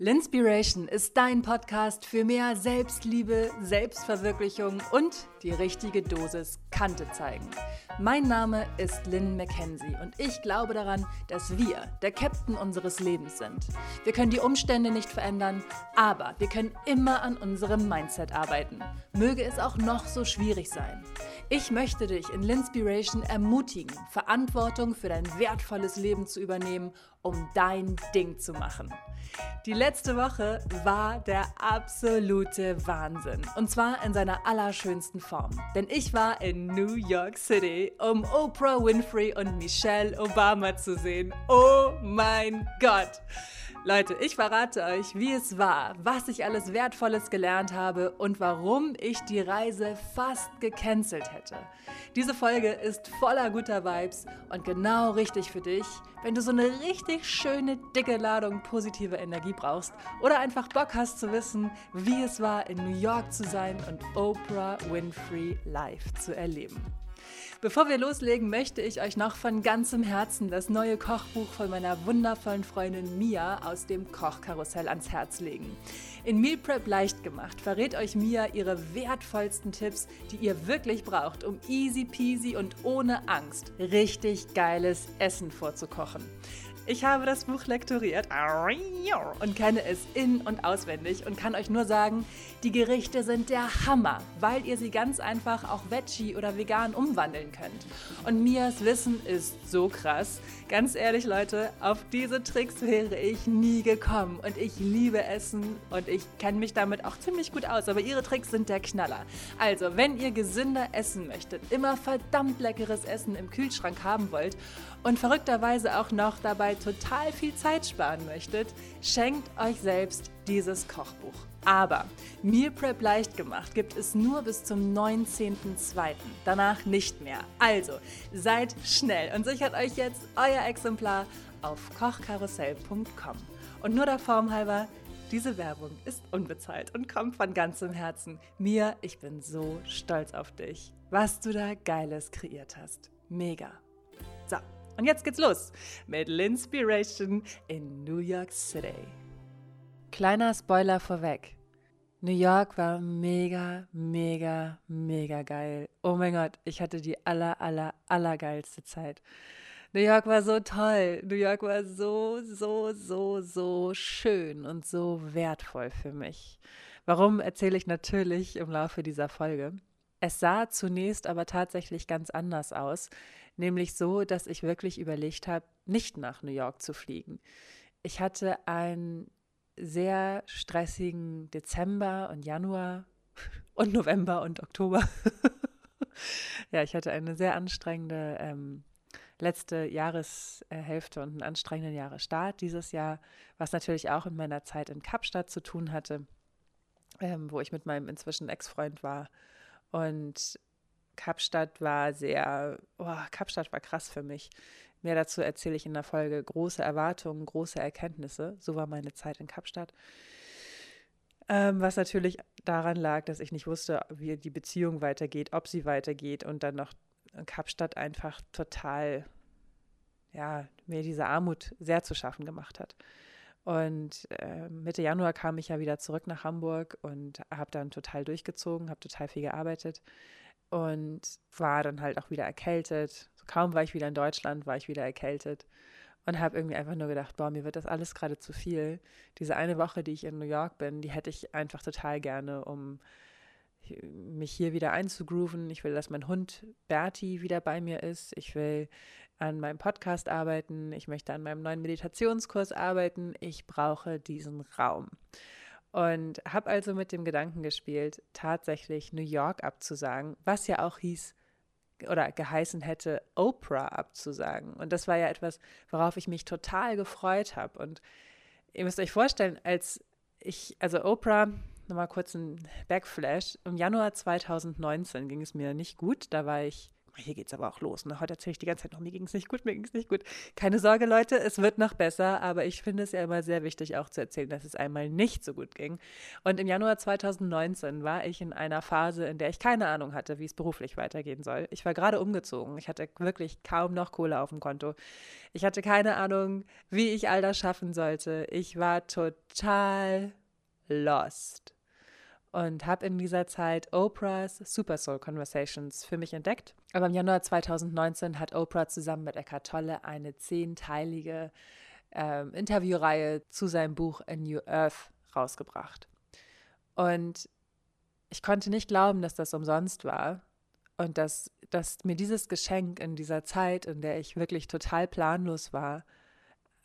Linspiration ist dein Podcast für mehr Selbstliebe, Selbstverwirklichung und die richtige Dosis Kante zeigen. Mein Name ist Lynn McKenzie und ich glaube daran, dass wir der Captain unseres Lebens sind. Wir können die Umstände nicht verändern, aber wir können immer an unserem Mindset arbeiten. Möge es auch noch so schwierig sein. Ich möchte dich in Linspiration ermutigen, Verantwortung für dein wertvolles Leben zu übernehmen, um dein Ding zu machen. Die letzte Woche war der absolute Wahnsinn. Und zwar in seiner allerschönsten Form. Denn ich war in New York City, um Oprah Winfrey und Michelle Obama zu sehen. Oh mein Gott! Leute, ich verrate euch, wie es war, was ich alles Wertvolles gelernt habe und warum ich die Reise fast gecancelt hätte. Diese Folge ist voller guter Vibes und genau richtig für dich, wenn du so eine richtig schöne, dicke Ladung positive Energie brauchst oder einfach Bock hast zu wissen, wie es war, in New York zu sein und Oprah Winfrey live zu erleben. Bevor wir loslegen, möchte ich euch noch von ganzem Herzen das neue Kochbuch von meiner wundervollen Freundin Mia aus dem Kochkarussell ans Herz legen. In Meal Prep leicht gemacht verrät euch Mia ihre wertvollsten Tipps, die ihr wirklich braucht, um easy peasy und ohne Angst richtig geiles Essen vorzukochen. Ich habe das Buch lektoriert und kenne es in- und auswendig und kann euch nur sagen, die Gerichte sind der Hammer, weil ihr sie ganz einfach auch Veggie oder vegan umwandeln könnt. Und Mias Wissen ist so krass. Ganz ehrlich, Leute, auf diese Tricks wäre ich nie gekommen. Und ich liebe Essen und ich kenne mich damit auch ziemlich gut aus. Aber ihre Tricks sind der Knaller. Also, wenn ihr gesünder essen möchtet, immer verdammt leckeres Essen im Kühlschrank haben wollt und verrückterweise auch noch dabei total viel Zeit sparen möchtet, schenkt euch selbst dieses Kochbuch. Aber Meal Prep leicht gemacht gibt es nur bis zum 19.02. Danach nicht mehr. Also seid schnell und sichert euch jetzt euer Exemplar auf kochkarussell.com. Und nur der Form halber, diese Werbung ist unbezahlt und kommt von ganzem Herzen. Mir, ich bin so stolz auf dich, was du da Geiles kreiert hast. Mega. Und jetzt geht's los mit Linspiration in New York City. Kleiner Spoiler vorweg. New York war mega, mega, mega geil. Oh mein Gott, ich hatte die aller, aller, aller geilste Zeit. New York war so toll. New York war so, so, so, so schön und so wertvoll für mich. Warum erzähle ich natürlich im Laufe dieser Folge. Es sah zunächst aber tatsächlich ganz anders aus, nämlich so, dass ich wirklich überlegt habe, nicht nach New York zu fliegen. Ich hatte ein sehr stressigen Dezember und Januar und November und Oktober. ja, ich hatte eine sehr anstrengende ähm, letzte Jahreshälfte und einen anstrengenden Jahresstart dieses Jahr, was natürlich auch in meiner Zeit in Kapstadt zu tun hatte, ähm, wo ich mit meinem inzwischen Ex-Freund war. Und Kapstadt war sehr, oh, Kapstadt war krass für mich. Mehr dazu erzähle ich in der Folge. Große Erwartungen, große Erkenntnisse. So war meine Zeit in Kapstadt. Ähm, was natürlich daran lag, dass ich nicht wusste, wie die Beziehung weitergeht, ob sie weitergeht und dann noch Kapstadt einfach total, ja, mir diese Armut sehr zu schaffen gemacht hat. Und äh, Mitte Januar kam ich ja wieder zurück nach Hamburg und habe dann total durchgezogen, habe total viel gearbeitet und war dann halt auch wieder erkältet, kaum war ich wieder in Deutschland, war ich wieder erkältet und habe irgendwie einfach nur gedacht, boah, mir wird das alles gerade zu viel. Diese eine Woche, die ich in New York bin, die hätte ich einfach total gerne, um mich hier wieder einzugrooven. Ich will, dass mein Hund Bertie wieder bei mir ist. Ich will an meinem Podcast arbeiten. Ich möchte an meinem neuen Meditationskurs arbeiten. Ich brauche diesen Raum. Und habe also mit dem Gedanken gespielt, tatsächlich New York abzusagen, was ja auch hieß, oder geheißen hätte, Oprah abzusagen. Und das war ja etwas, worauf ich mich total gefreut habe. Und ihr müsst euch vorstellen, als ich, also Oprah, nochmal kurz ein Backflash, im Januar 2019 ging es mir nicht gut. Da war ich hier geht es aber auch los. Ne? Heute erzähle ich die ganze Zeit noch, mir ging es nicht gut, mir ging es nicht gut. Keine Sorge, Leute, es wird noch besser, aber ich finde es ja immer sehr wichtig, auch zu erzählen, dass es einmal nicht so gut ging. Und im Januar 2019 war ich in einer Phase, in der ich keine Ahnung hatte, wie es beruflich weitergehen soll. Ich war gerade umgezogen. Ich hatte wirklich kaum noch Kohle auf dem Konto. Ich hatte keine Ahnung, wie ich all das schaffen sollte. Ich war total lost und habe in dieser Zeit Oprahs Super Soul Conversations für mich entdeckt. Aber im Januar 2019 hat Oprah zusammen mit Eckhart Tolle eine zehnteilige ähm, Interviewreihe zu seinem Buch A New Earth rausgebracht. Und ich konnte nicht glauben, dass das umsonst war und dass, dass mir dieses Geschenk in dieser Zeit, in der ich wirklich total planlos war,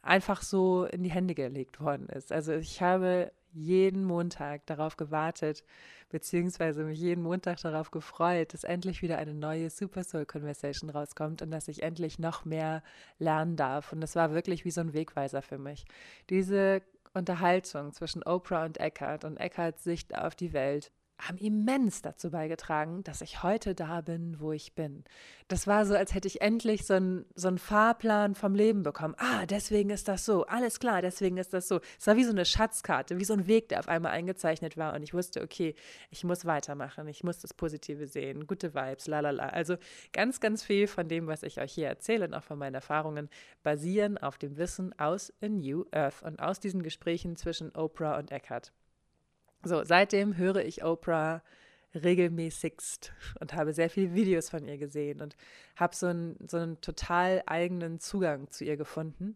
einfach so in die Hände gelegt worden ist. Also ich habe jeden Montag darauf gewartet, beziehungsweise mich jeden Montag darauf gefreut, dass endlich wieder eine neue Super Soul Conversation rauskommt und dass ich endlich noch mehr lernen darf. Und das war wirklich wie so ein Wegweiser für mich. Diese Unterhaltung zwischen Oprah und Eckhart und Eckharts Sicht auf die Welt haben immens dazu beigetragen, dass ich heute da bin, wo ich bin. Das war so, als hätte ich endlich so einen so Fahrplan vom Leben bekommen. Ah, deswegen ist das so. Alles klar, deswegen ist das so. Es war wie so eine Schatzkarte, wie so ein Weg, der auf einmal eingezeichnet war. Und ich wusste, okay, ich muss weitermachen, ich muss das Positive sehen, gute Vibes, lalala. Also ganz, ganz viel von dem, was ich euch hier erzähle und auch von meinen Erfahrungen, basieren auf dem Wissen aus A New Earth und aus diesen Gesprächen zwischen Oprah und Eckhart. So, seitdem höre ich Oprah regelmäßigst und habe sehr viele Videos von ihr gesehen und habe so einen, so einen total eigenen Zugang zu ihr gefunden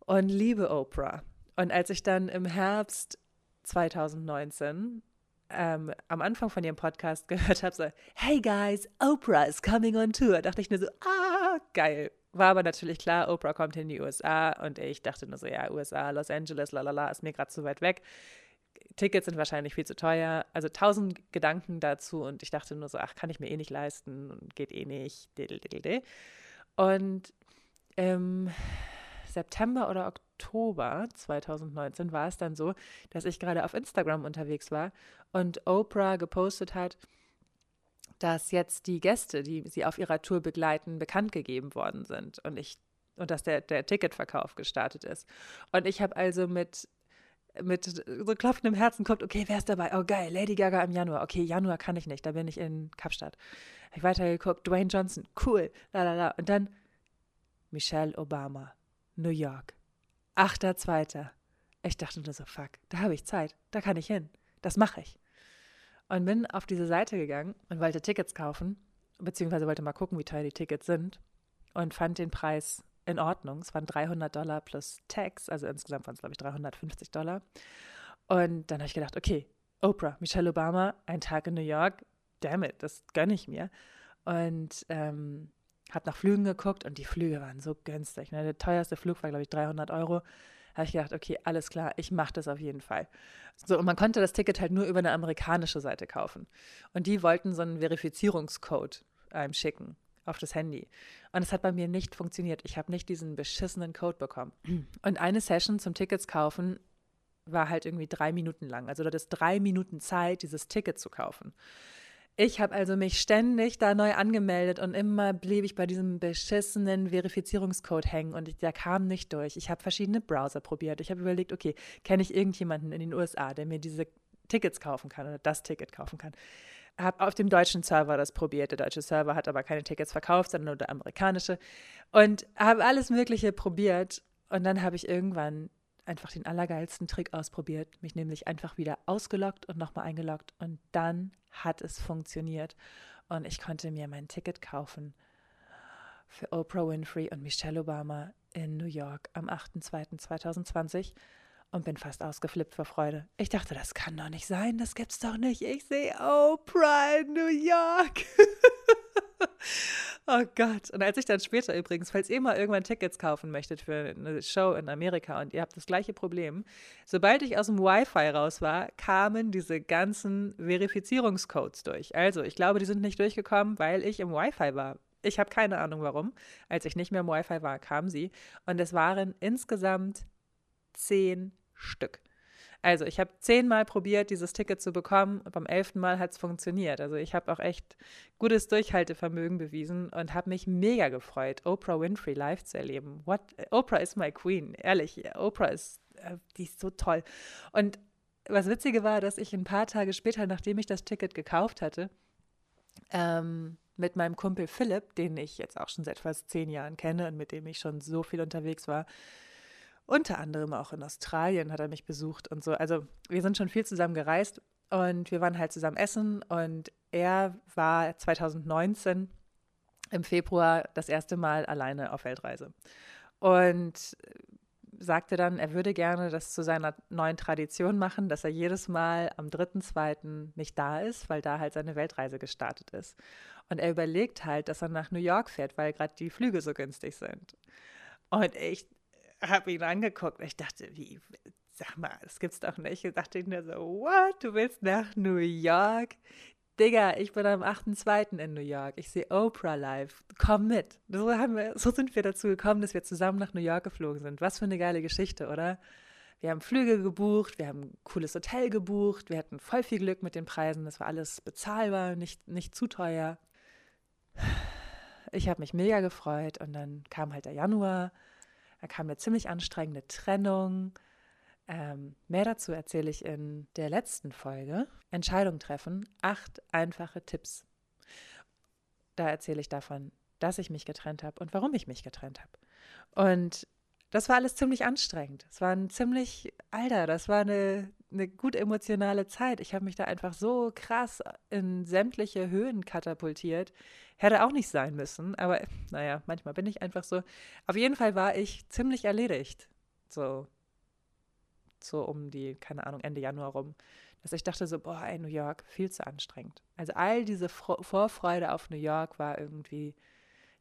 und liebe Oprah. Und als ich dann im Herbst 2019 ähm, am Anfang von ihrem Podcast gehört habe, so, hey guys, Oprah is coming on tour, dachte ich nur so, ah, geil. War aber natürlich klar, Oprah kommt in die USA und ich dachte nur so, ja, USA, Los Angeles, lalala, ist mir gerade zu weit weg. Tickets sind wahrscheinlich viel zu teuer. Also tausend Gedanken dazu und ich dachte nur so, ach, kann ich mir eh nicht leisten und geht eh nicht. Und im September oder Oktober 2019 war es dann so, dass ich gerade auf Instagram unterwegs war und Oprah gepostet hat, dass jetzt die Gäste, die sie auf ihrer Tour begleiten, bekannt gegeben worden sind und ich und dass der, der Ticketverkauf gestartet ist. Und ich habe also mit mit so klopfendem Herzen kommt, okay, wer ist dabei? Oh geil, Lady Gaga im Januar. Okay, Januar kann ich nicht, da bin ich in Kapstadt. Habe ich weitergeguckt, Dwayne Johnson, cool, la la la. Und dann Michelle Obama, New York, 8.2. Ich dachte nur so, fuck, da habe ich Zeit, da kann ich hin, das mache ich. Und bin auf diese Seite gegangen und wollte Tickets kaufen, beziehungsweise wollte mal gucken, wie teuer die Tickets sind und fand den Preis in Ordnung. Es waren 300 Dollar plus Tax, also insgesamt waren es, glaube ich, 350 Dollar. Und dann habe ich gedacht, okay, Oprah, Michelle Obama, ein Tag in New York, damn it, das gönne ich mir. Und ähm, habe nach Flügen geguckt und die Flüge waren so günstig. Ne? Der teuerste Flug war, glaube ich, 300 Euro. habe ich gedacht, okay, alles klar, ich mache das auf jeden Fall. So, und man konnte das Ticket halt nur über eine amerikanische Seite kaufen. Und die wollten so einen Verifizierungscode einem schicken auf das Handy. Und es hat bei mir nicht funktioniert. Ich habe nicht diesen beschissenen Code bekommen. Und eine Session zum Tickets kaufen war halt irgendwie drei Minuten lang. Also du hattest drei Minuten Zeit, dieses Ticket zu kaufen. Ich habe also mich ständig da neu angemeldet und immer blieb ich bei diesem beschissenen Verifizierungscode hängen und der kam nicht durch. Ich habe verschiedene Browser probiert. Ich habe überlegt, okay, kenne ich irgendjemanden in den USA, der mir diese Tickets kaufen kann oder das Ticket kaufen kann habe auf dem deutschen Server das probiert. Der deutsche Server hat aber keine Tickets verkauft, sondern nur der amerikanische. Und habe alles Mögliche probiert. Und dann habe ich irgendwann einfach den allergeilsten Trick ausprobiert, mich nämlich einfach wieder ausgeloggt und nochmal eingeloggt. Und dann hat es funktioniert. Und ich konnte mir mein Ticket kaufen für Oprah Winfrey und Michelle Obama in New York am 8.2.2020 und bin fast ausgeflippt vor Freude. Ich dachte, das kann doch nicht sein, das gibt's doch nicht. Ich sehe Oprah in New York. oh Gott. Und als ich dann später übrigens, falls ihr mal irgendwann Tickets kaufen möchtet für eine Show in Amerika und ihr habt das gleiche Problem, sobald ich aus dem Wi-Fi raus war, kamen diese ganzen Verifizierungscodes durch. Also, ich glaube, die sind nicht durchgekommen, weil ich im Wi-Fi war. Ich habe keine Ahnung warum. Als ich nicht mehr im Wi-Fi war, kamen sie. Und es waren insgesamt zehn Stück. Also ich habe zehnmal probiert, dieses Ticket zu bekommen. Beim elften Mal hat es funktioniert. Also ich habe auch echt gutes Durchhaltevermögen bewiesen und habe mich mega gefreut, Oprah Winfrey live zu erleben. What? Oprah is my queen. Ehrlich, Oprah ist, äh, die ist so toll. Und was Witzige war, dass ich ein paar Tage später, nachdem ich das Ticket gekauft hatte, ähm, mit meinem Kumpel Philipp, den ich jetzt auch schon seit fast zehn Jahren kenne und mit dem ich schon so viel unterwegs war, unter anderem auch in Australien hat er mich besucht und so. Also wir sind schon viel zusammen gereist und wir waren halt zusammen essen und er war 2019 im Februar das erste Mal alleine auf Weltreise und sagte dann, er würde gerne das zu seiner neuen Tradition machen, dass er jedes Mal am 3.2. nicht da ist, weil da halt seine Weltreise gestartet ist. Und er überlegt halt, dass er nach New York fährt, weil gerade die Flüge so günstig sind. Und ich habe ihn angeguckt und ich dachte, wie, sag mal, das gibt's doch nicht. Ich dachte mir so, what, du willst nach New York? Digga, ich bin am 8.2. in New York. Ich sehe Oprah live. Komm mit. So, wir, so sind wir dazu gekommen, dass wir zusammen nach New York geflogen sind. Was für eine geile Geschichte, oder? Wir haben Flüge gebucht, wir haben ein cooles Hotel gebucht, wir hatten voll viel Glück mit den Preisen. Das war alles bezahlbar, nicht, nicht zu teuer. Ich habe mich mega gefreut und dann kam halt der Januar da kam eine ziemlich anstrengende Trennung. Ähm, mehr dazu erzähle ich in der letzten Folge. Entscheidung treffen, acht einfache Tipps. Da erzähle ich davon, dass ich mich getrennt habe und warum ich mich getrennt habe. Und das war alles ziemlich anstrengend. Es war ein ziemlich, Alter, das war eine, eine gut emotionale Zeit. Ich habe mich da einfach so krass in sämtliche Höhen katapultiert. Hätte auch nicht sein müssen, aber naja, manchmal bin ich einfach so. Auf jeden Fall war ich ziemlich erledigt. So, so um die, keine Ahnung, Ende Januar rum. Dass ich dachte so, boah, ey, New York, viel zu anstrengend. Also all diese Vorfreude auf New York war irgendwie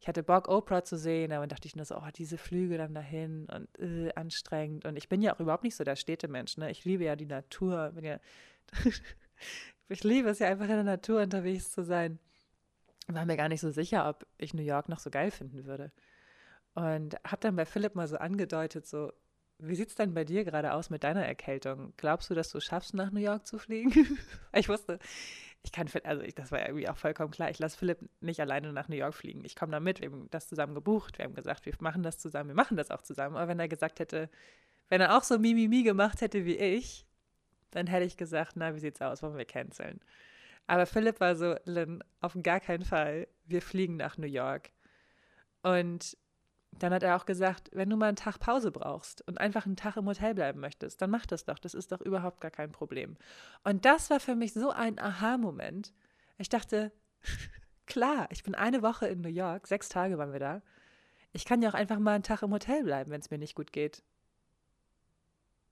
ich hatte Bock, Oprah zu sehen, aber dachte ich nur so, oh, diese Flüge dann dahin und äh, anstrengend. Und ich bin ja auch überhaupt nicht so der Städtemensch, ne? Ich liebe ja die Natur. Ja ich liebe es ja einfach in der Natur unterwegs zu sein. War mir gar nicht so sicher, ob ich New York noch so geil finden würde. Und habe dann bei Philipp mal so angedeutet, so, wie sieht es denn bei dir gerade aus mit deiner Erkältung? Glaubst du, dass du schaffst, nach New York zu fliegen? ich wusste, ich kann, also ich, das war irgendwie auch vollkommen klar, ich lasse Philipp nicht alleine nach New York fliegen. Ich komme da mit, wir haben das zusammen gebucht, wir haben gesagt, wir machen das zusammen, wir machen das auch zusammen. Aber wenn er gesagt hätte, wenn er auch so Mimimi gemacht hätte wie ich, dann hätte ich gesagt, na, wie sieht's aus, wollen wir canceln? Aber Philipp war so, Lynn, auf gar keinen Fall, wir fliegen nach New York. Und dann hat er auch gesagt, wenn du mal einen Tag Pause brauchst und einfach einen Tag im Hotel bleiben möchtest, dann mach das doch. Das ist doch überhaupt gar kein Problem. Und das war für mich so ein Aha-Moment. Ich dachte, klar, ich bin eine Woche in New York, sechs Tage waren wir da. Ich kann ja auch einfach mal einen Tag im Hotel bleiben, wenn es mir nicht gut geht.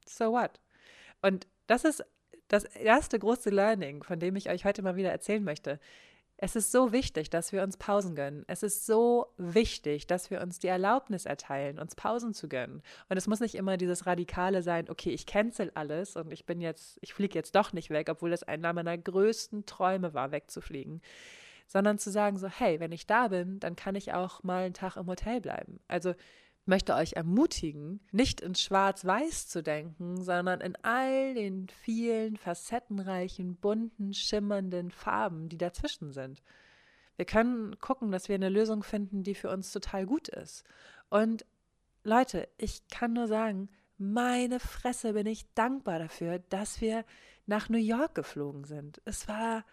So what? Und das ist das erste große Learning, von dem ich euch heute mal wieder erzählen möchte. Es ist so wichtig, dass wir uns Pausen gönnen. Es ist so wichtig, dass wir uns die Erlaubnis erteilen, uns Pausen zu gönnen. Und es muss nicht immer dieses Radikale sein, okay, ich cancel alles und ich bin jetzt, ich fliege jetzt doch nicht weg, obwohl das einer meiner größten Träume war, wegzufliegen. Sondern zu sagen so, hey, wenn ich da bin, dann kann ich auch mal einen Tag im Hotel bleiben. Also möchte euch ermutigen, nicht in Schwarz-Weiß zu denken, sondern in all den vielen facettenreichen, bunten, schimmernden Farben, die dazwischen sind. Wir können gucken, dass wir eine Lösung finden, die für uns total gut ist. Und Leute, ich kann nur sagen, meine Fresse bin ich dankbar dafür, dass wir nach New York geflogen sind. Es war,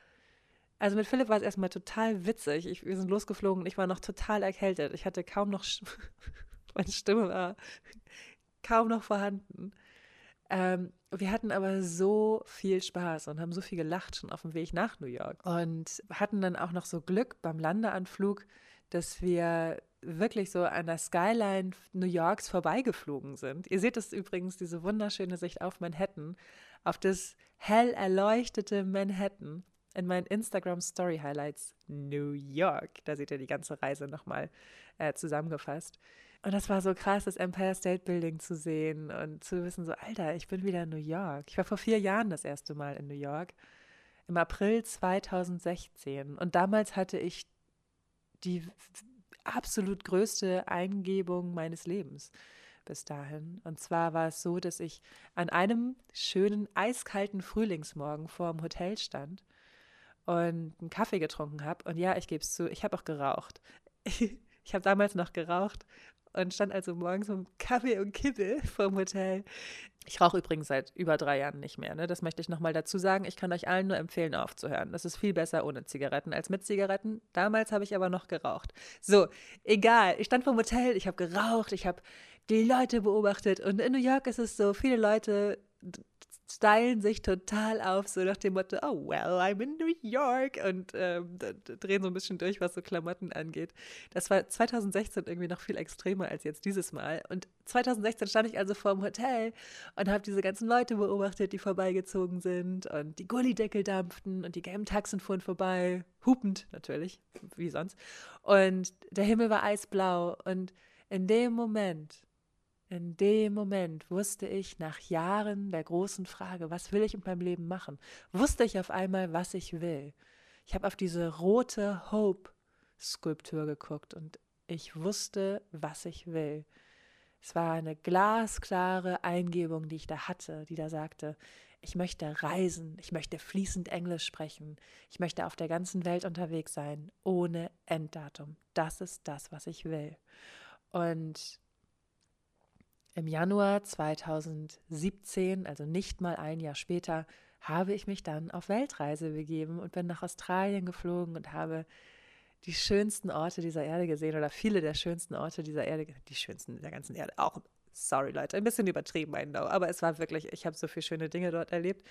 also mit Philipp war es erstmal total witzig. Ich, wir sind losgeflogen und ich war noch total erkältet. Ich hatte kaum noch meine Stimme war kaum noch vorhanden. Ähm, wir hatten aber so viel Spaß und haben so viel gelacht schon auf dem Weg nach New York und hatten dann auch noch so Glück beim Landeanflug, dass wir wirklich so an der Skyline New Yorks vorbeigeflogen sind. Ihr seht es übrigens, diese wunderschöne Sicht auf Manhattan, auf das hell erleuchtete Manhattan in meinen Instagram Story Highlights New York. Da seht ihr die ganze Reise nochmal äh, zusammengefasst. Und das war so krass, das Empire State Building zu sehen und zu wissen, so, Alter, ich bin wieder in New York. Ich war vor vier Jahren das erste Mal in New York, im April 2016. Und damals hatte ich die absolut größte Eingebung meines Lebens. bis dahin. Und zwar war es so, dass ich an einem schönen, eiskalten Frühlingsmorgen vor dem Hotel stand und einen Kaffee getrunken habe. Und ja, ich gebe es zu, ich habe auch geraucht. ich habe damals noch geraucht und stand also morgens mit Kaffee und Kippe vor dem Hotel. Ich rauche übrigens seit über drei Jahren nicht mehr. Ne? Das möchte ich nochmal dazu sagen. Ich kann euch allen nur empfehlen, aufzuhören. Das ist viel besser ohne Zigaretten als mit Zigaretten. Damals habe ich aber noch geraucht. So, egal. Ich stand vor dem Hotel, ich habe geraucht, ich habe die Leute beobachtet. Und in New York ist es so, viele Leute stylen sich total auf, so nach dem Motto, oh well, I'm in New York und ähm, drehen so ein bisschen durch, was so Klamotten angeht. Das war 2016 irgendwie noch viel extremer als jetzt dieses Mal. Und 2016 stand ich also vor dem Hotel und habe diese ganzen Leute beobachtet, die vorbeigezogen sind und die Gullideckel dampften und die gelben Taxen fuhren vorbei, hupend natürlich, wie sonst. Und der Himmel war eisblau und in dem Moment in dem Moment wusste ich nach Jahren der großen Frage, was will ich in meinem Leben machen, wusste ich auf einmal, was ich will. Ich habe auf diese rote Hope-Skulptur geguckt und ich wusste, was ich will. Es war eine glasklare Eingebung, die ich da hatte, die da sagte, ich möchte reisen, ich möchte fließend Englisch sprechen, ich möchte auf der ganzen Welt unterwegs sein, ohne Enddatum. Das ist das, was ich will. Und im Januar 2017, also nicht mal ein Jahr später, habe ich mich dann auf Weltreise begeben und bin nach Australien geflogen und habe die schönsten Orte dieser Erde gesehen oder viele der schönsten Orte dieser Erde, die schönsten der ganzen Erde. Auch, sorry Leute, ein bisschen übertrieben, I know, aber es war wirklich, ich habe so viele schöne Dinge dort erlebt.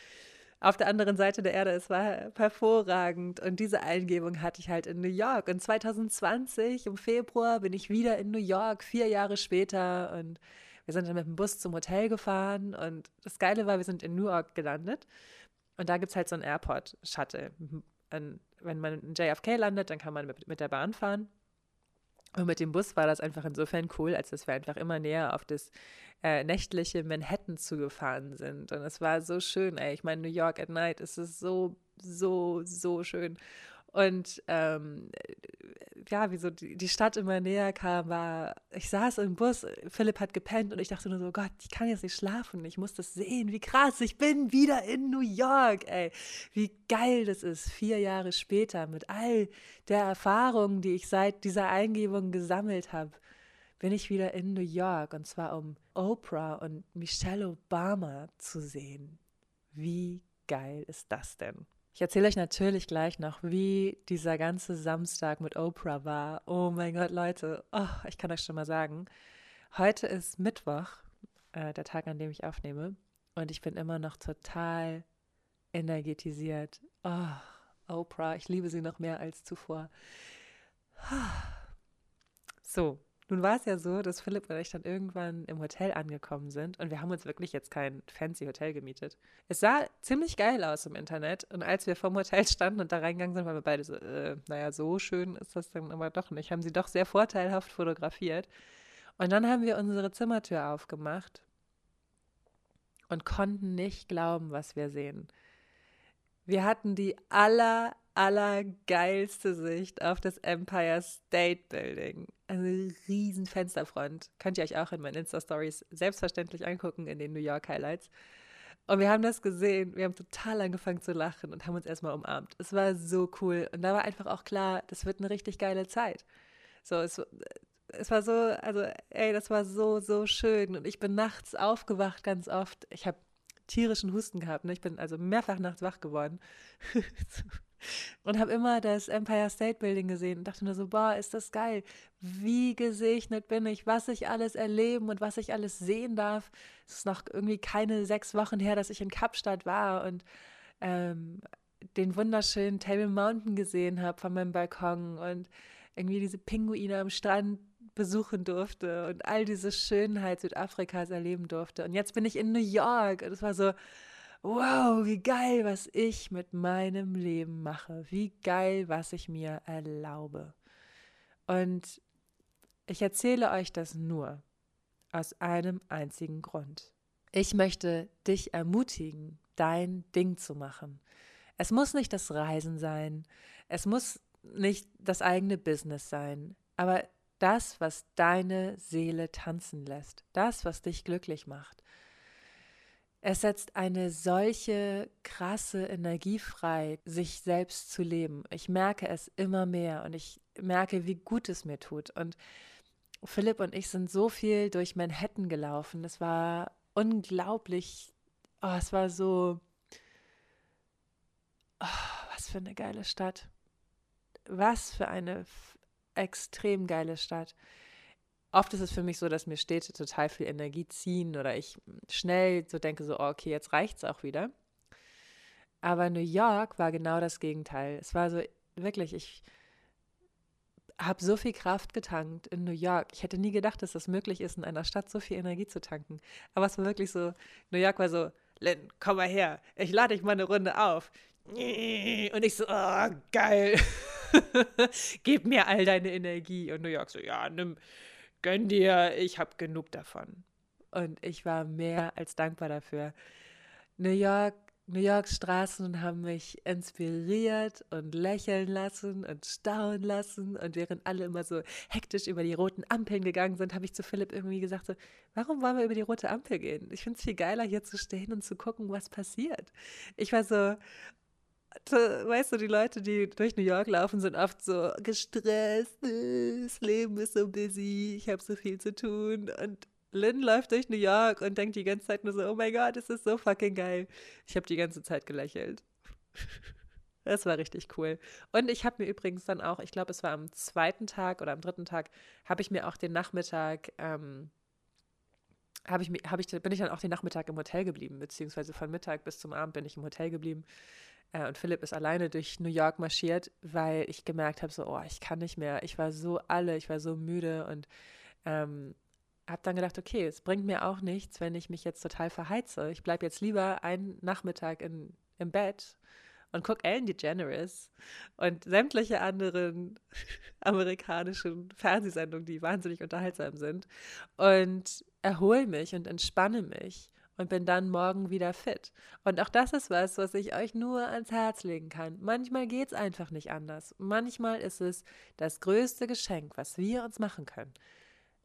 Auf der anderen Seite der Erde, es war hervorragend und diese Eingebung hatte ich halt in New York. Und 2020 im Februar bin ich wieder in New York, vier Jahre später und wir sind dann mit dem Bus zum Hotel gefahren und das Geile war, wir sind in Newark gelandet und da gibt es halt so ein Airport-Shuttle. Wenn man in JFK landet, dann kann man mit, mit der Bahn fahren. Und mit dem Bus war das einfach insofern cool, als dass wir einfach immer näher auf das äh, nächtliche Manhattan zugefahren sind. Und es war so schön, ey. Ich meine, New York at night ist es so, so, so schön. Und ähm, ja, wie so die, die Stadt immer näher kam, war, ich saß im Bus, Philipp hat gepennt und ich dachte nur so, Gott, ich kann jetzt nicht schlafen, ich muss das sehen, wie krass, ich bin wieder in New York, ey, wie geil das ist, vier Jahre später mit all der Erfahrung, die ich seit dieser Eingebung gesammelt habe, bin ich wieder in New York und zwar um Oprah und Michelle Obama zu sehen. Wie geil ist das denn? Ich erzähle euch natürlich gleich noch, wie dieser ganze Samstag mit Oprah war. Oh mein Gott, Leute, oh, ich kann euch schon mal sagen, heute ist Mittwoch, äh, der Tag, an dem ich aufnehme, und ich bin immer noch total energetisiert. Oh, Oprah, ich liebe sie noch mehr als zuvor. So, nun war es ja so, dass Philipp und ich dann irgendwann im Hotel angekommen sind und wir haben uns wirklich jetzt kein fancy Hotel gemietet. Es sah ziemlich geil aus im Internet und als wir vom Hotel standen und da reingegangen sind, waren wir beide so, äh, naja, so schön ist das dann aber doch nicht. Haben sie doch sehr vorteilhaft fotografiert. Und dann haben wir unsere Zimmertür aufgemacht und konnten nicht glauben, was wir sehen. Wir hatten die aller, allergeilste Sicht auf das Empire State Building. Eine riesen Fensterfront. Könnt ihr euch auch in meinen Insta-Stories selbstverständlich angucken in den New York Highlights. Und wir haben das gesehen, wir haben total angefangen zu lachen und haben uns erstmal umarmt. Es war so cool. Und da war einfach auch klar, das wird eine richtig geile Zeit. So, es, es war so, also, ey, das war so, so schön. Und ich bin nachts aufgewacht ganz oft. Ich habe tierischen Husten gehabt. Ne? Ich bin also mehrfach nachts wach geworden. und habe immer das Empire State Building gesehen und dachte nur so, boah, ist das geil. Wie gesegnet bin ich, was ich alles erleben und was ich alles sehen darf. Es ist noch irgendwie keine sechs Wochen her, dass ich in Kapstadt war und ähm, den wunderschönen Table Mountain gesehen habe von meinem Balkon und irgendwie diese Pinguine am Strand besuchen durfte und all diese Schönheit Südafrikas erleben durfte. Und jetzt bin ich in New York und es war so, wow, wie geil, was ich mit meinem Leben mache. Wie geil, was ich mir erlaube. Und ich erzähle euch das nur aus einem einzigen Grund. Ich möchte dich ermutigen, dein Ding zu machen. Es muss nicht das Reisen sein, es muss nicht das eigene Business sein, aber Das, was deine Seele tanzen lässt, das, was dich glücklich macht. Es setzt eine solche krasse Energie frei, sich selbst zu leben. Ich merke es immer mehr und ich merke, wie gut es mir tut. Und Philipp und ich sind so viel durch Manhattan gelaufen. Es war unglaublich. Oh, es war so. Oh, was für eine geile Stadt. Was für eine extrem geile Stadt. Oft ist es für mich so, dass mir Städte total viel Energie ziehen oder ich schnell so denke, so, oh, okay, jetzt reicht es auch wieder. Aber New York war genau das Gegenteil. Es war so, wirklich, ich habe so viel Kraft getankt in New York. Ich hätte nie gedacht, dass das möglich ist, in einer Stadt so viel Energie zu tanken. Aber es war wirklich so, New York war so, Lynn, komm mal her, ich lade dich mal eine Runde auf. Und ich so, oh, geil. Gib mir all deine Energie. Und New York so, ja, nimm, gönn dir, ich habe genug davon. Und ich war mehr als dankbar dafür. New York, New Yorks Straßen haben mich inspiriert und lächeln lassen und staunen lassen. Und während alle immer so hektisch über die roten Ampeln gegangen sind, habe ich zu Philipp irgendwie gesagt: so, Warum wollen wir über die rote Ampel gehen? Ich finde es viel geiler, hier zu stehen und zu gucken, was passiert. Ich war so, weißt du, die Leute, die durch New York laufen, sind oft so gestresst, das Leben ist so busy, ich habe so viel zu tun und Lynn läuft durch New York und denkt die ganze Zeit nur so, oh mein Gott, das ist so fucking geil. Ich habe die ganze Zeit gelächelt. Das war richtig cool. Und ich habe mir übrigens dann auch, ich glaube, es war am zweiten Tag oder am dritten Tag, habe ich mir auch den Nachmittag, ähm, habe ich, hab ich, bin ich dann auch den Nachmittag im Hotel geblieben, beziehungsweise von Mittag bis zum Abend bin ich im Hotel geblieben. Äh, und Philipp ist alleine durch New York marschiert, weil ich gemerkt habe, so, oh, ich kann nicht mehr. Ich war so alle, ich war so müde und ähm, habe dann gedacht, okay, es bringt mir auch nichts, wenn ich mich jetzt total verheize. Ich bleibe jetzt lieber einen Nachmittag in, im Bett und gucke Ellen DeGeneres und sämtliche anderen amerikanischen Fernsehsendungen, die wahnsinnig unterhaltsam sind und erhole mich und entspanne mich und bin dann morgen wieder fit. Und auch das ist was, was ich euch nur ans Herz legen kann. Manchmal geht es einfach nicht anders. Manchmal ist es das größte Geschenk, was wir uns machen können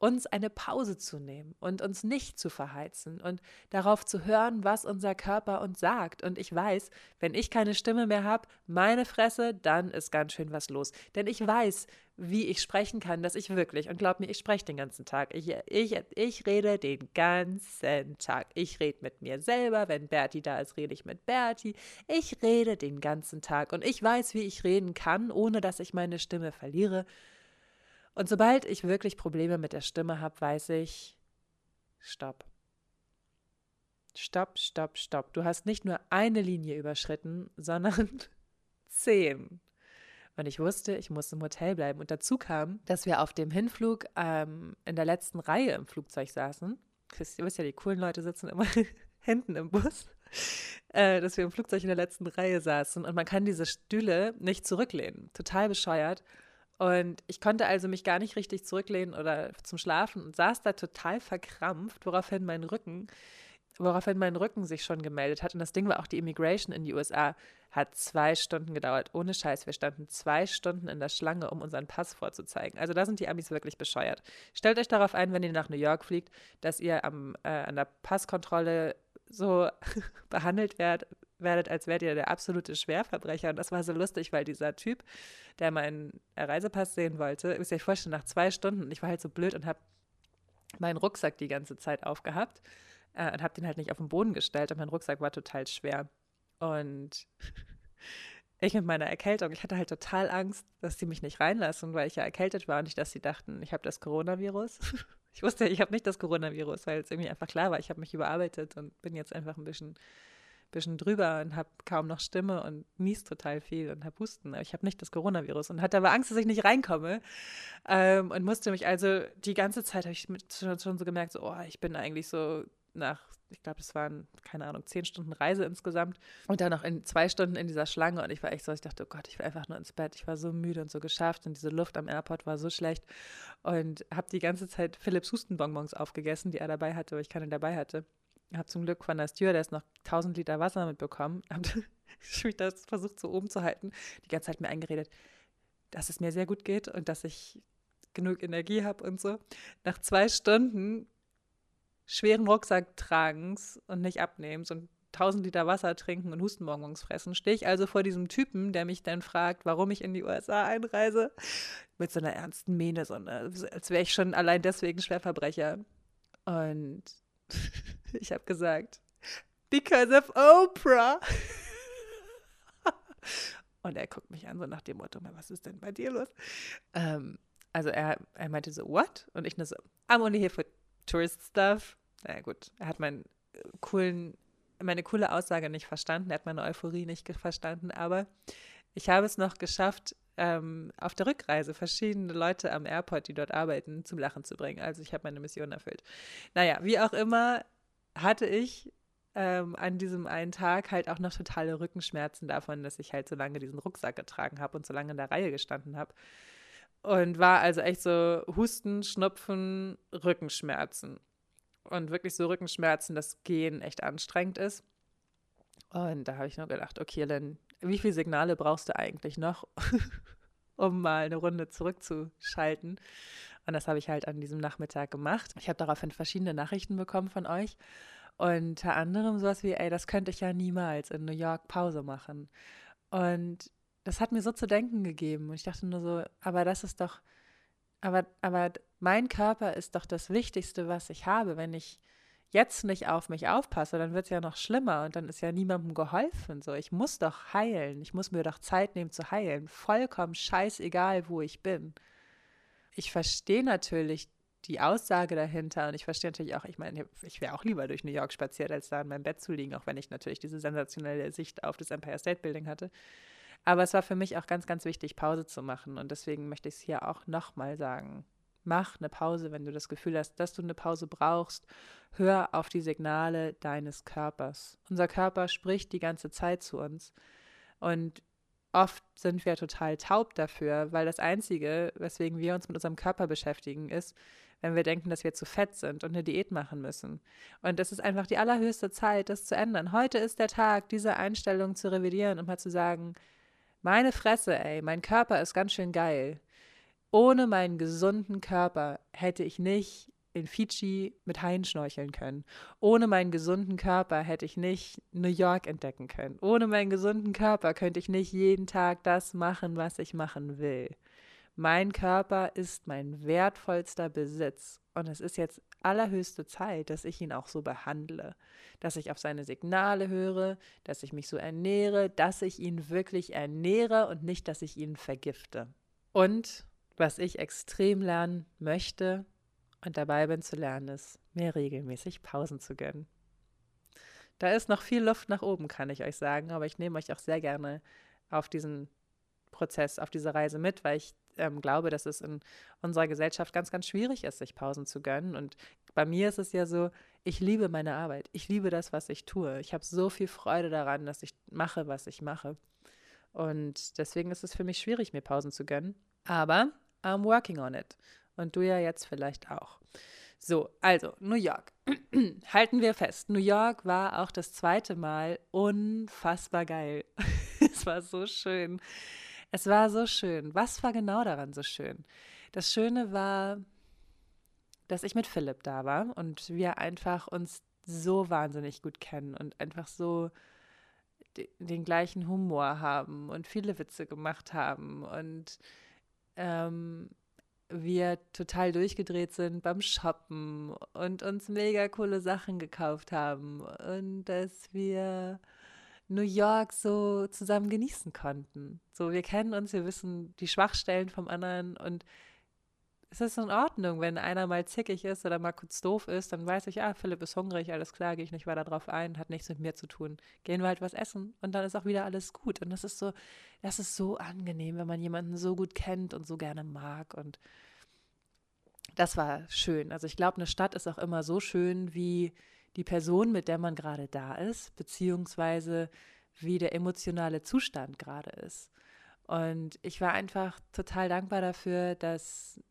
uns eine Pause zu nehmen und uns nicht zu verheizen und darauf zu hören, was unser Körper uns sagt. Und ich weiß, wenn ich keine Stimme mehr habe, meine Fresse, dann ist ganz schön was los. Denn ich weiß, wie ich sprechen kann, dass ich wirklich, und glaub mir, ich spreche den ganzen Tag. Ich, ich, ich rede den ganzen Tag. Ich rede mit mir selber. Wenn Berti da ist, rede ich mit Berti. Ich rede den ganzen Tag. Und ich weiß, wie ich reden kann, ohne dass ich meine Stimme verliere. Und sobald ich wirklich Probleme mit der Stimme habe, weiß ich, stopp. Stopp, stopp, stopp. Du hast nicht nur eine Linie überschritten, sondern zehn. Und ich wusste, ich muss im Hotel bleiben. Und dazu kam, dass wir auf dem Hinflug ähm, in der letzten Reihe im Flugzeug saßen. Ihr wisst ja, die coolen Leute sitzen immer hinten im Bus. Äh, dass wir im Flugzeug in der letzten Reihe saßen und man kann diese Stühle nicht zurücklehnen. Total bescheuert. Und ich konnte also mich gar nicht richtig zurücklehnen oder zum Schlafen und saß da total verkrampft, woraufhin mein Rücken, woraufhin mein Rücken sich schon gemeldet hat. Und das Ding war auch die Immigration in die USA hat zwei Stunden gedauert. Ohne Scheiß, wir standen zwei Stunden in der Schlange, um unseren Pass vorzuzeigen. Also da sind die Amis wirklich bescheuert. Stellt euch darauf ein, wenn ihr nach New York fliegt, dass ihr am, äh, an der Passkontrolle so behandelt werdet, werdet, als wärt ihr der absolute Schwerverbrecher. Und das war so lustig, weil dieser Typ, der meinen Reisepass sehen wollte, müsst ihr euch vorstellen, nach zwei Stunden, ich war halt so blöd und habe meinen Rucksack die ganze Zeit aufgehabt äh, und habe den halt nicht auf den Boden gestellt und mein Rucksack war total schwer. Und ich mit meiner Erkältung, ich hatte halt total Angst, dass die mich nicht reinlassen, weil ich ja erkältet war und nicht, dass sie dachten, ich habe das Coronavirus. Ich wusste, ich habe nicht das Coronavirus, weil es irgendwie einfach klar war, ich habe mich überarbeitet und bin jetzt einfach ein bisschen bisschen drüber und habe kaum noch Stimme und niest total viel und habe Husten. Ich habe nicht das Coronavirus. Und hatte aber Angst, dass ich nicht reinkomme. Ähm, und musste mich also die ganze Zeit habe ich schon, schon so gemerkt, so, oh, ich bin eigentlich so nach, ich glaube, es waren, keine Ahnung, zehn Stunden Reise insgesamt. Und dann noch in zwei Stunden in dieser Schlange. Und ich war echt so, ich dachte, oh Gott, ich will einfach nur ins Bett. Ich war so müde und so geschafft. Und diese Luft am Airport war so schlecht. Und habe die ganze Zeit Philips Hustenbonbons aufgegessen, die er dabei hatte, weil ich keine dabei hatte habe zum Glück von der Stewardess noch 1000 Liter Wasser mitbekommen. Habe mich das versucht so oben zu halten. Die ganze Zeit mir eingeredet, dass es mir sehr gut geht und dass ich genug Energie habe und so. Nach zwei Stunden schweren Rucksack tragens und nicht abnehmens und 1000 Liter Wasser trinken und Hustenbonbons fressen, stehe ich also vor diesem Typen, der mich dann fragt, warum ich in die USA einreise, mit so einer ernsten Mähne, so eine, als wäre ich schon allein deswegen Schwerverbrecher. Und ich habe gesagt, because of Oprah. Und er guckt mich an, so nach dem Motto, was ist denn bei dir los? Ähm, also er, er meinte so, what? Und ich nur so, I'm only here for tourist stuff. Na naja, gut, er hat meinen äh, coolen, meine coole Aussage nicht verstanden, er hat meine Euphorie nicht verstanden, aber ich habe es noch geschafft, ähm, auf der Rückreise verschiedene Leute am Airport, die dort arbeiten, zum Lachen zu bringen. Also ich habe meine Mission erfüllt. Naja, wie auch immer, hatte ich ähm, an diesem einen Tag halt auch noch totale Rückenschmerzen davon, dass ich halt so lange diesen Rucksack getragen habe und so lange in der Reihe gestanden habe. Und war also echt so Husten, Schnupfen, Rückenschmerzen. Und wirklich so Rückenschmerzen, dass Gehen echt anstrengend ist. Und da habe ich nur gedacht, okay, dann, wie viele Signale brauchst du eigentlich noch, um mal eine Runde zurückzuschalten? Und das habe ich halt an diesem Nachmittag gemacht. Ich habe daraufhin verschiedene Nachrichten bekommen von euch. Unter anderem sowas wie, ey, das könnte ich ja niemals in New York Pause machen. Und das hat mir so zu denken gegeben. Und ich dachte nur so, aber das ist doch, aber, aber mein Körper ist doch das Wichtigste, was ich habe. Wenn ich jetzt nicht auf mich aufpasse, dann wird es ja noch schlimmer und dann ist ja niemandem geholfen. So, ich muss doch heilen. Ich muss mir doch Zeit nehmen zu heilen. Vollkommen scheißegal, wo ich bin. Ich verstehe natürlich die Aussage dahinter und ich verstehe natürlich auch, ich meine, ich wäre auch lieber durch New York spaziert, als da in meinem Bett zu liegen, auch wenn ich natürlich diese sensationelle Sicht auf das Empire State Building hatte. Aber es war für mich auch ganz, ganz wichtig, Pause zu machen und deswegen möchte ich es hier auch nochmal sagen. Mach eine Pause, wenn du das Gefühl hast, dass du eine Pause brauchst. Hör auf die Signale deines Körpers. Unser Körper spricht die ganze Zeit zu uns. Und oft sind wir total taub dafür, weil das Einzige, weswegen wir uns mit unserem Körper beschäftigen, ist, wenn wir denken, dass wir zu fett sind und eine Diät machen müssen. Und es ist einfach die allerhöchste Zeit, das zu ändern. Heute ist der Tag, diese Einstellung zu revidieren und mal zu sagen, meine Fresse, ey, mein Körper ist ganz schön geil. Ohne meinen gesunden Körper hätte ich nicht in Fidschi mit Haien schnorcheln können. Ohne meinen gesunden Körper hätte ich nicht New York entdecken können. Ohne meinen gesunden Körper könnte ich nicht jeden Tag das machen, was ich machen will. Mein Körper ist mein wertvollster Besitz und es ist jetzt allerhöchste Zeit, dass ich ihn auch so behandle, dass ich auf seine Signale höre, dass ich mich so ernähre, dass ich ihn wirklich ernähre und nicht, dass ich ihn vergifte. Und was ich extrem lernen möchte und dabei bin zu lernen, ist, mir regelmäßig Pausen zu gönnen. Da ist noch viel Luft nach oben, kann ich euch sagen, aber ich nehme euch auch sehr gerne auf diesen Prozess, auf diese Reise mit, weil ich ähm, glaube, dass es in unserer Gesellschaft ganz, ganz schwierig ist, sich Pausen zu gönnen. Und bei mir ist es ja so, ich liebe meine Arbeit. Ich liebe das, was ich tue. Ich habe so viel Freude daran, dass ich mache, was ich mache. Und deswegen ist es für mich schwierig, mir Pausen zu gönnen. Aber I'm working on it. Und du ja jetzt vielleicht auch. So, also New York. Halten wir fest, New York war auch das zweite Mal unfassbar geil. es war so schön. Es war so schön. Was war genau daran so schön? Das Schöne war, dass ich mit Philipp da war und wir einfach uns so wahnsinnig gut kennen und einfach so den gleichen Humor haben und viele Witze gemacht haben und ähm, wir total durchgedreht sind beim Shoppen und uns mega coole Sachen gekauft haben und dass wir New York so zusammen genießen konnten. So, wir kennen uns, wir wissen die Schwachstellen vom anderen und es ist in Ordnung, wenn einer mal zickig ist oder mal kurz doof ist, dann weiß ich, ah, Philipp ist hungrig, alles klar, gehe ich nicht weiter drauf ein, hat nichts mit mir zu tun. Gehen wir halt was essen und dann ist auch wieder alles gut. Und das ist so, das ist so angenehm, wenn man jemanden so gut kennt und so gerne mag. Und das war schön. Also ich glaube, eine Stadt ist auch immer so schön, wie die Person, mit der man gerade da ist, beziehungsweise wie der emotionale Zustand gerade ist. Und ich war einfach total dankbar dafür, dass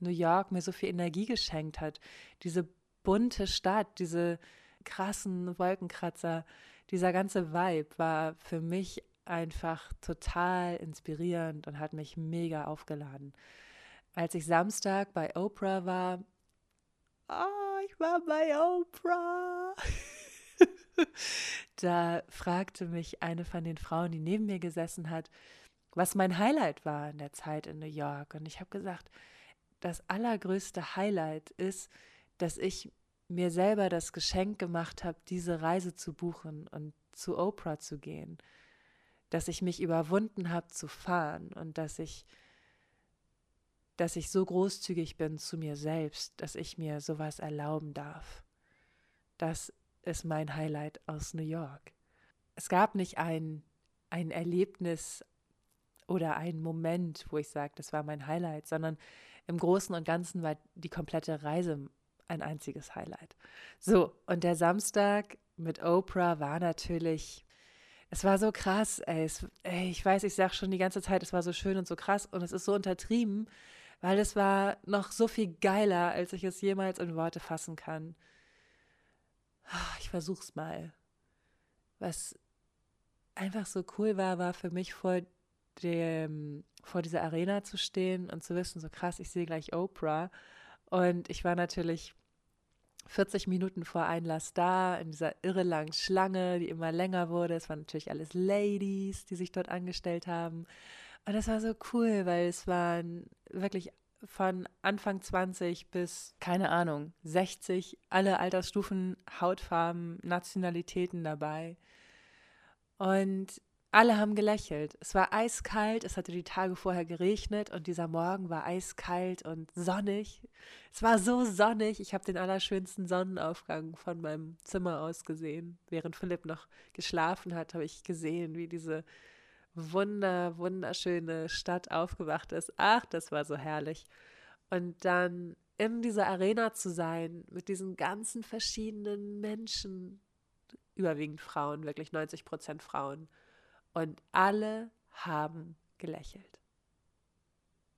New York mir so viel Energie geschenkt hat. Diese bunte Stadt, diese krassen Wolkenkratzer, dieser ganze Vibe war für mich einfach total inspirierend und hat mich mega aufgeladen. als ich Samstag bei Oprah war, oh, ich war bei Oprah. da fragte mich eine von den Frauen, die neben mir gesessen hat, was mein Highlight war in der Zeit in New York. Und ich habe gesagt, das allergrößte Highlight ist, dass ich mir selber das Geschenk gemacht habe, diese Reise zu buchen und zu Oprah zu gehen. Dass ich mich überwunden habe zu fahren und dass ich dass ich so großzügig bin zu mir selbst, dass ich mir sowas erlauben darf. Das ist mein Highlight aus New York. Es gab nicht ein, ein Erlebnis oder einen Moment, wo ich sage, das war mein Highlight, sondern im Großen und Ganzen war die komplette Reise ein einziges Highlight. So, und der Samstag mit Oprah war natürlich, es war so krass, ey, es, ey ich weiß, ich sage schon die ganze Zeit, es war so schön und so krass und es ist so untertrieben, weil es war noch so viel geiler, als ich es jemals in Worte fassen kann. Ah, ich versuch's mal. Was einfach so cool war, war für mich vor dem, vor dieser Arena zu stehen und zu wissen, so krass, ich sehe gleich Oprah. Und ich war natürlich 40 Minuten vor Einlass da, in dieser irre langen Schlange, die immer länger wurde. Es waren natürlich alles Ladies, die sich dort angestellt haben. Und das war so cool, weil es waren wirklich von Anfang 20 bis, keine Ahnung, 60, alle Altersstufen, Hautfarben, Nationalitäten dabei. Und alle haben gelächelt. Es war eiskalt, es hatte die Tage vorher geregnet und dieser Morgen war eiskalt und sonnig. Es war so sonnig, ich habe den allerschönsten Sonnenaufgang von meinem Zimmer aus gesehen. Während Philipp noch geschlafen hat, habe ich gesehen, wie diese wunder, wunderschöne Stadt aufgewacht ist. Ach, das war so herrlich. Und dann in dieser Arena zu sein, mit diesen ganzen verschiedenen Menschen, überwiegend Frauen, wirklich 90 Prozent Frauen. Und alle haben gelächelt.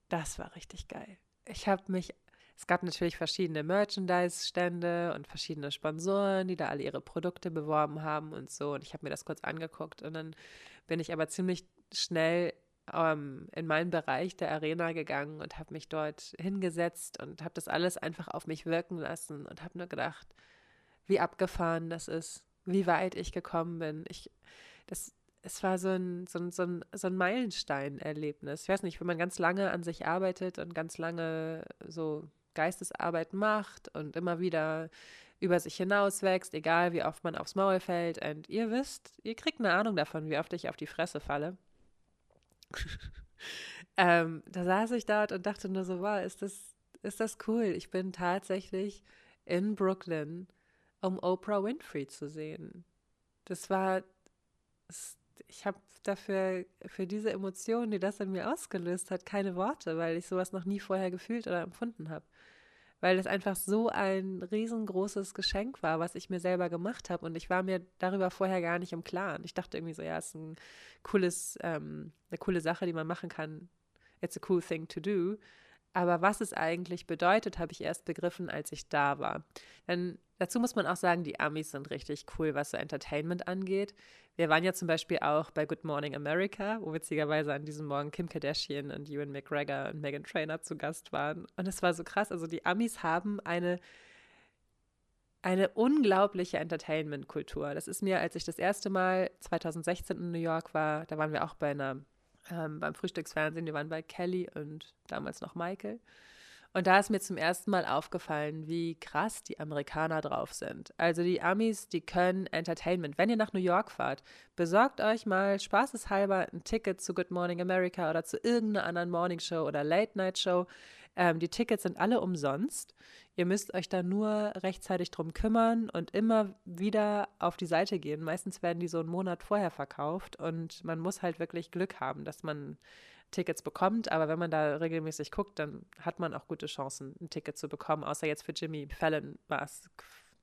Das war richtig geil. Ich habe mich, es gab natürlich verschiedene Merchandise-Stände und verschiedene Sponsoren, die da alle ihre Produkte beworben haben und so. Und ich habe mir das kurz angeguckt und dann bin ich aber ziemlich schnell ähm, in meinen Bereich der Arena gegangen und habe mich dort hingesetzt und habe das alles einfach auf mich wirken lassen und habe nur gedacht, wie abgefahren das ist, wie weit ich gekommen bin. Ich, das, es war so ein, so ein, so ein, so ein Meilenstein-Erlebnis. Ich weiß nicht, wenn man ganz lange an sich arbeitet und ganz lange so Geistesarbeit macht und immer wieder über sich hinaus wächst, egal wie oft man aufs Maul fällt. Und ihr wisst, ihr kriegt eine Ahnung davon, wie oft ich auf die Fresse falle. ähm, da saß ich dort und dachte nur so, wow, ist das, ist das cool. Ich bin tatsächlich in Brooklyn, um Oprah Winfrey zu sehen. Das war, ich habe dafür, für diese Emotionen, die das in mir ausgelöst hat, keine Worte, weil ich sowas noch nie vorher gefühlt oder empfunden habe weil es einfach so ein riesengroßes Geschenk war, was ich mir selber gemacht habe. Und ich war mir darüber vorher gar nicht im Klaren. Ich dachte irgendwie so, ja, ist ein cooles, ähm, eine coole Sache, die man machen kann. It's a cool thing to do. Aber was es eigentlich bedeutet, habe ich erst begriffen, als ich da war. Denn dazu muss man auch sagen, die Amis sind richtig cool, was so Entertainment angeht. Wir waren ja zum Beispiel auch bei Good Morning America, wo witzigerweise an diesem Morgen Kim Kardashian und Ewan McGregor und Megan Trainor zu Gast waren. Und es war so krass. Also die Amis haben eine eine unglaubliche Entertainment-Kultur. Das ist mir, als ich das erste Mal 2016 in New York war, da waren wir auch bei einer ähm, beim Frühstücksfernsehen, die waren bei Kelly und damals noch Michael. Und da ist mir zum ersten Mal aufgefallen, wie krass die Amerikaner drauf sind. Also die Amis, die können Entertainment. Wenn ihr nach New York fahrt, besorgt euch mal spaßeshalber ein Ticket zu Good Morning America oder zu irgendeiner anderen Morning Show oder Late Night Show. Ähm, die Tickets sind alle umsonst. Ihr müsst euch da nur rechtzeitig drum kümmern und immer wieder auf die Seite gehen. Meistens werden die so einen Monat vorher verkauft und man muss halt wirklich Glück haben, dass man Tickets bekommt. Aber wenn man da regelmäßig guckt, dann hat man auch gute Chancen, ein Ticket zu bekommen. Außer jetzt für Jimmy Fallon war es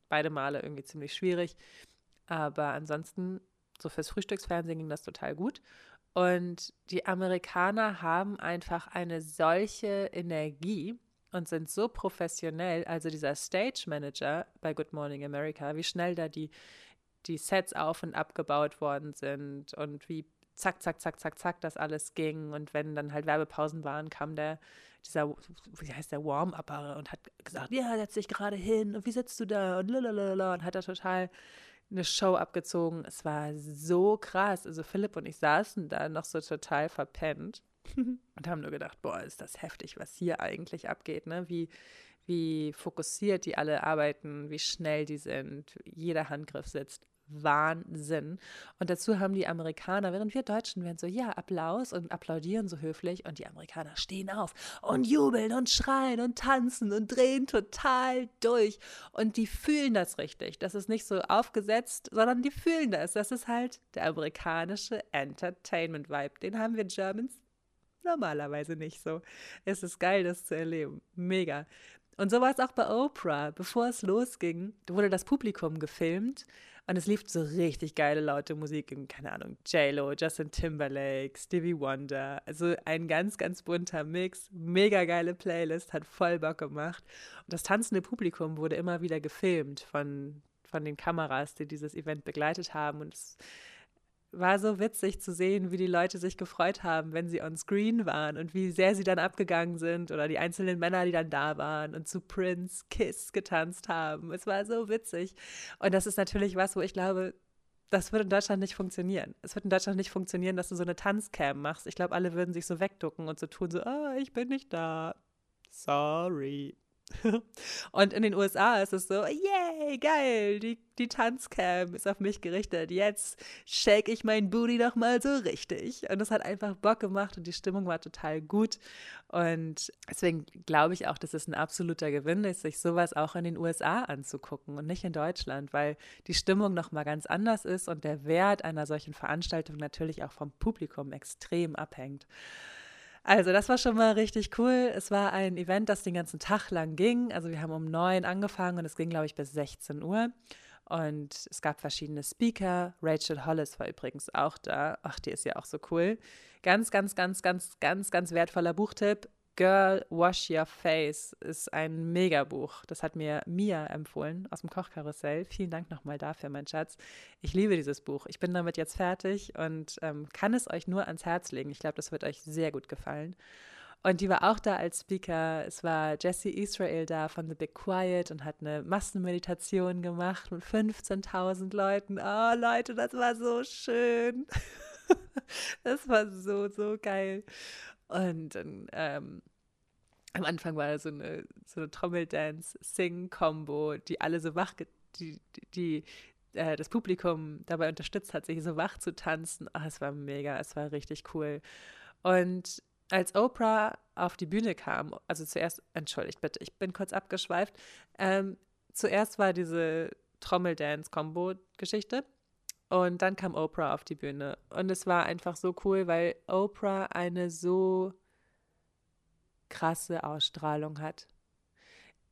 beide Male irgendwie ziemlich schwierig. Aber ansonsten, so fürs Frühstücksfernsehen ging das total gut. Und die Amerikaner haben einfach eine solche Energie und sind so professionell. Also dieser Stage Manager bei Good Morning America, wie schnell da die, die Sets auf und abgebaut worden sind und wie zack, zack, zack, zack, zack das alles ging. Und wenn dann halt Werbepausen waren, kam der dieser, wie heißt der, Warm-Upper und hat gesagt, ja, setz dich gerade hin und wie sitzt du da und lalalala und hat da total eine Show abgezogen. Es war so krass. Also Philipp und ich saßen da noch so total verpennt und haben nur gedacht, boah, ist das heftig, was hier eigentlich abgeht, ne? Wie, wie fokussiert die alle arbeiten, wie schnell die sind, jeder Handgriff sitzt. Wahnsinn. Und dazu haben die Amerikaner, während wir Deutschen werden so, ja, Applaus und applaudieren so höflich und die Amerikaner stehen auf und jubeln und schreien und tanzen und drehen total durch. Und die fühlen das richtig. Das ist nicht so aufgesetzt, sondern die fühlen das. Das ist halt der amerikanische Entertainment-Vibe. Den haben wir Germans normalerweise nicht so. Es ist geil, das zu erleben. Mega. Und so war es auch bei Oprah. Bevor es losging, wurde das Publikum gefilmt und es lief so richtig geile, laute Musik, keine Ahnung, J-Lo, Justin Timberlake, Stevie Wonder. Also ein ganz, ganz bunter Mix. Mega geile Playlist, hat voll Bock gemacht. Und das tanzende Publikum wurde immer wieder gefilmt von, von den Kameras, die dieses Event begleitet haben. Und es war so witzig zu sehen, wie die Leute sich gefreut haben, wenn sie on screen waren und wie sehr sie dann abgegangen sind oder die einzelnen Männer, die dann da waren und zu Prince Kiss getanzt haben. Es war so witzig. Und das ist natürlich was, wo ich glaube, das würde in Deutschland nicht funktionieren. Es wird in Deutschland nicht funktionieren, dass du so eine Tanzcam machst. Ich glaube, alle würden sich so wegducken und so tun, so, ah, ich bin nicht da. Sorry. Und in den USA ist es so, yay, geil, die, die Tanzcam ist auf mich gerichtet. Jetzt shake ich mein Booty doch mal so richtig. Und es hat einfach Bock gemacht und die Stimmung war total gut. Und deswegen glaube ich auch, dass es ein absoluter Gewinn ist, sich sowas auch in den USA anzugucken und nicht in Deutschland, weil die Stimmung nochmal ganz anders ist und der Wert einer solchen Veranstaltung natürlich auch vom Publikum extrem abhängt. Also, das war schon mal richtig cool. Es war ein Event, das den ganzen Tag lang ging. Also, wir haben um neun angefangen und es ging, glaube ich, bis 16 Uhr. Und es gab verschiedene Speaker. Rachel Hollis war übrigens auch da. Ach, die ist ja auch so cool. Ganz, ganz, ganz, ganz, ganz, ganz wertvoller Buchtipp. Girl, Wash Your Face ist ein Megabuch. Das hat mir Mia empfohlen aus dem Kochkarussell. Vielen Dank nochmal dafür, mein Schatz. Ich liebe dieses Buch. Ich bin damit jetzt fertig und ähm, kann es euch nur ans Herz legen. Ich glaube, das wird euch sehr gut gefallen. Und die war auch da als Speaker. Es war Jesse Israel da von The Big Quiet und hat eine Massenmeditation gemacht mit 15.000 Leuten. Oh, Leute, das war so schön. das war so, so geil. Und dann ähm, am Anfang war so eine, so eine Trommeldance-Sing-Kombo, die alle so wach, die, die, äh, das Publikum dabei unterstützt hat, sich so wach zu tanzen. Ach, es war mega, es war richtig cool. Und als Oprah auf die Bühne kam, also zuerst, entschuldigt bitte, ich bin kurz abgeschweift, ähm, zuerst war diese Trommeldance-Kombo-Geschichte und dann kam Oprah auf die Bühne. Und es war einfach so cool, weil Oprah eine so krasse Ausstrahlung hat.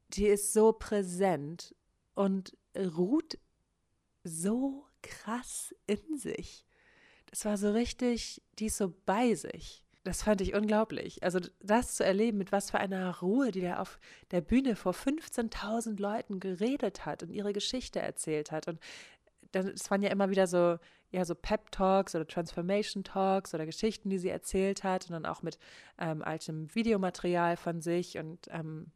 Die ist so präsent und ruht so krass in sich. Das war so richtig, die ist so bei sich. Das fand ich unglaublich. Also das zu erleben, mit was für einer Ruhe, die da auf der Bühne vor 15.000 Leuten geredet hat und ihre Geschichte erzählt hat und dann, es waren ja immer wieder so, ja, so Pep-Talks oder Transformation-Talks oder Geschichten, die sie erzählt hat und dann auch mit ähm, altem Videomaterial von sich und ähm,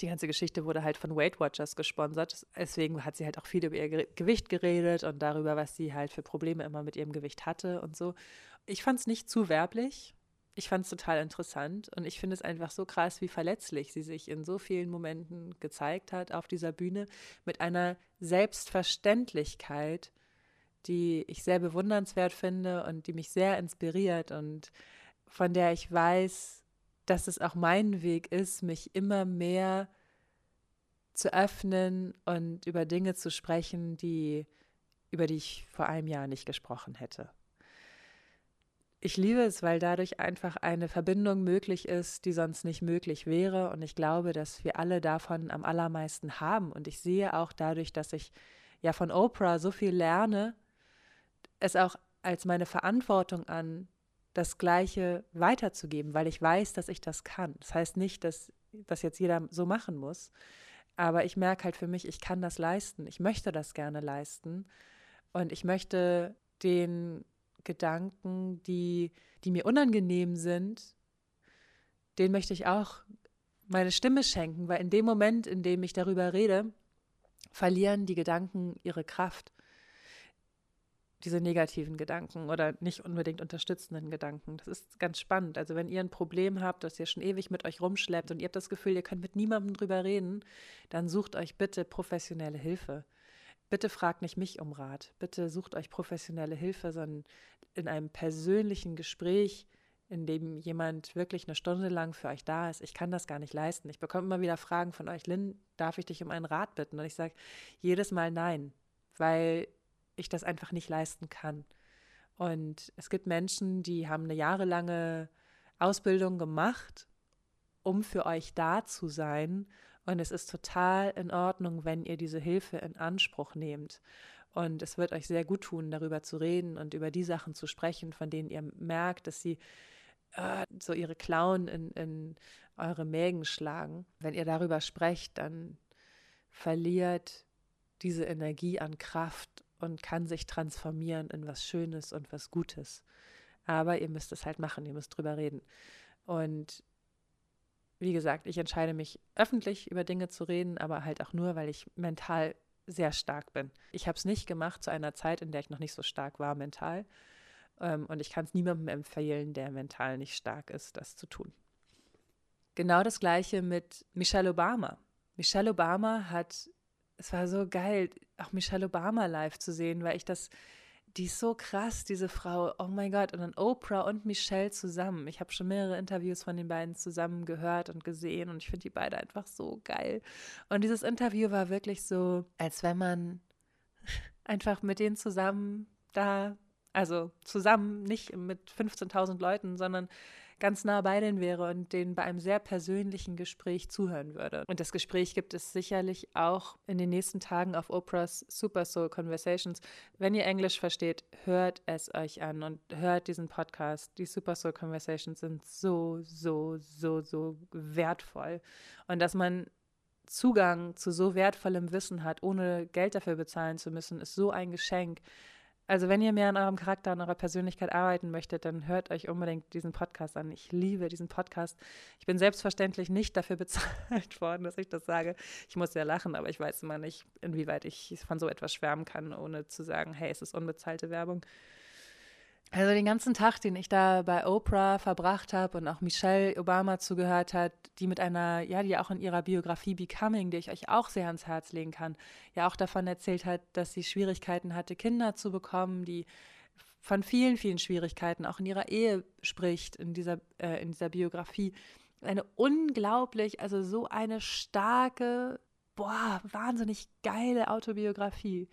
die ganze Geschichte wurde halt von Weight Watchers gesponsert. Deswegen hat sie halt auch viel über ihr Gewicht geredet und darüber, was sie halt für Probleme immer mit ihrem Gewicht hatte und so. Ich fand es nicht zu werblich ich fand es total interessant und ich finde es einfach so krass, wie verletzlich sie sich in so vielen Momenten gezeigt hat auf dieser Bühne mit einer Selbstverständlichkeit, die ich sehr bewundernswert finde und die mich sehr inspiriert und von der ich weiß, dass es auch mein Weg ist, mich immer mehr zu öffnen und über Dinge zu sprechen, die über die ich vor einem Jahr nicht gesprochen hätte ich liebe es, weil dadurch einfach eine Verbindung möglich ist, die sonst nicht möglich wäre. Und ich glaube, dass wir alle davon am allermeisten haben. Und ich sehe auch dadurch, dass ich ja von Oprah so viel lerne, es auch als meine Verantwortung an, das Gleiche weiterzugeben, weil ich weiß, dass ich das kann. Das heißt nicht, dass das jetzt jeder so machen muss. Aber ich merke halt für mich, ich kann das leisten. Ich möchte das gerne leisten. Und ich möchte den Gedanken, die, die mir unangenehm sind, den möchte ich auch meine Stimme schenken, weil in dem Moment, in dem ich darüber rede, verlieren die Gedanken ihre Kraft. Diese negativen Gedanken oder nicht unbedingt unterstützenden Gedanken. Das ist ganz spannend. Also wenn ihr ein Problem habt, das ihr schon ewig mit euch rumschleppt und ihr habt das Gefühl, ihr könnt mit niemandem drüber reden, dann sucht euch bitte professionelle Hilfe. Bitte fragt nicht mich um Rat. Bitte sucht euch professionelle Hilfe, sondern in einem persönlichen Gespräch in dem jemand wirklich eine Stunde lang für euch da ist. Ich kann das gar nicht leisten. Ich bekomme immer wieder Fragen von euch, Lynn, darf ich dich um einen Rat bitten? Und ich sage jedes Mal nein, weil ich das einfach nicht leisten kann. Und es gibt Menschen, die haben eine jahrelange Ausbildung gemacht, um für euch da zu sein. Und es ist total in Ordnung, wenn ihr diese Hilfe in Anspruch nehmt. Und es wird euch sehr gut tun, darüber zu reden und über die Sachen zu sprechen, von denen ihr merkt, dass sie äh, so ihre Klauen in, in eure Mägen schlagen. Wenn ihr darüber sprecht, dann verliert diese Energie an Kraft und kann sich transformieren in was Schönes und was Gutes. Aber ihr müsst es halt machen, ihr müsst drüber reden. Und wie gesagt, ich entscheide mich öffentlich über Dinge zu reden, aber halt auch nur, weil ich mental sehr stark bin. Ich habe es nicht gemacht zu einer Zeit, in der ich noch nicht so stark war mental. Ähm, und ich kann es niemandem empfehlen, der mental nicht stark ist, das zu tun. Genau das gleiche mit Michelle Obama. Michelle Obama hat, es war so geil, auch Michelle Obama live zu sehen, weil ich das, die ist so krass, diese Frau, oh mein Gott, und dann Oprah und Michelle zusammen. Ich habe schon mehrere Interviews von den beiden zusammen gehört und gesehen und ich finde die beide einfach so geil. Und dieses Interview war wirklich so, als wenn man einfach mit denen zusammen da also zusammen, nicht mit 15.000 Leuten, sondern ganz nah bei denen wäre und denen bei einem sehr persönlichen Gespräch zuhören würde. Und das Gespräch gibt es sicherlich auch in den nächsten Tagen auf Oprahs Super Soul Conversations. Wenn ihr Englisch versteht, hört es euch an und hört diesen Podcast. Die Super Soul Conversations sind so, so, so, so wertvoll. Und dass man Zugang zu so wertvollem Wissen hat, ohne Geld dafür bezahlen zu müssen, ist so ein Geschenk. Also wenn ihr mehr an eurem Charakter, an eurer Persönlichkeit arbeiten möchtet, dann hört euch unbedingt diesen Podcast an. Ich liebe diesen Podcast. Ich bin selbstverständlich nicht dafür bezahlt worden, dass ich das sage. Ich muss ja lachen, aber ich weiß immer nicht, inwieweit ich von so etwas schwärmen kann, ohne zu sagen, hey, es ist unbezahlte Werbung. Also den ganzen Tag, den ich da bei Oprah verbracht habe und auch Michelle Obama zugehört hat, die mit einer, ja, die auch in ihrer Biografie Becoming, die ich euch auch sehr ans Herz legen kann, ja auch davon erzählt hat, dass sie Schwierigkeiten hatte, Kinder zu bekommen, die von vielen, vielen Schwierigkeiten auch in ihrer Ehe spricht, in dieser, äh, in dieser Biografie. Eine unglaublich, also so eine starke, boah, wahnsinnig geile Autobiografie.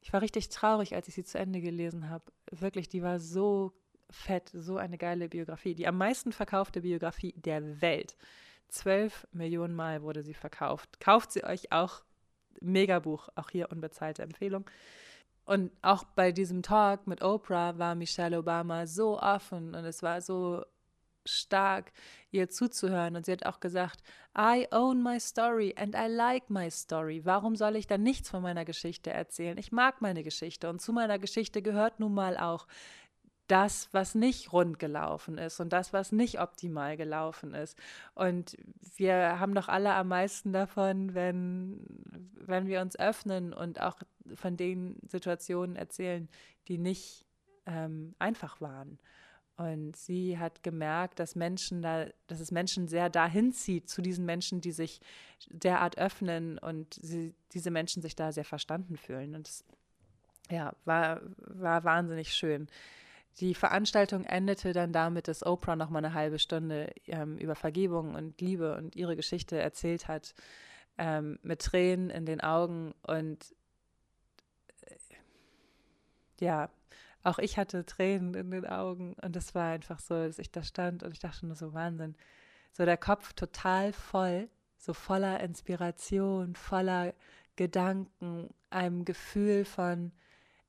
Ich war richtig traurig, als ich sie zu Ende gelesen habe. Wirklich, die war so fett, so eine geile Biografie. Die am meisten verkaufte Biografie der Welt. Zwölf Millionen Mal wurde sie verkauft. Kauft sie euch auch. Megabuch, auch hier unbezahlte Empfehlung. Und auch bei diesem Talk mit Oprah war Michelle Obama so offen und es war so stark, ihr zuzuhören. Und sie hat auch gesagt, I own my story and I like my story. Warum soll ich dann nichts von meiner Geschichte erzählen? Ich mag meine Geschichte und zu meiner Geschichte gehört nun mal auch das, was nicht rund gelaufen ist und das, was nicht optimal gelaufen ist. Und wir haben doch alle am meisten davon, wenn, wenn wir uns öffnen und auch von den Situationen erzählen, die nicht ähm, einfach waren. Und sie hat gemerkt, dass Menschen da, dass es Menschen sehr dahin zieht, zu diesen Menschen, die sich derart öffnen und sie, diese Menschen sich da sehr verstanden fühlen. Und es ja, war, war wahnsinnig schön. Die Veranstaltung endete dann damit, dass Oprah noch mal eine halbe Stunde ähm, über Vergebung und Liebe und ihre Geschichte erzählt hat, ähm, mit Tränen in den Augen. Und äh, ja, auch ich hatte Tränen in den Augen und es war einfach so, dass ich da stand und ich dachte nur so Wahnsinn. So der Kopf total voll, so voller Inspiration, voller Gedanken, einem Gefühl von,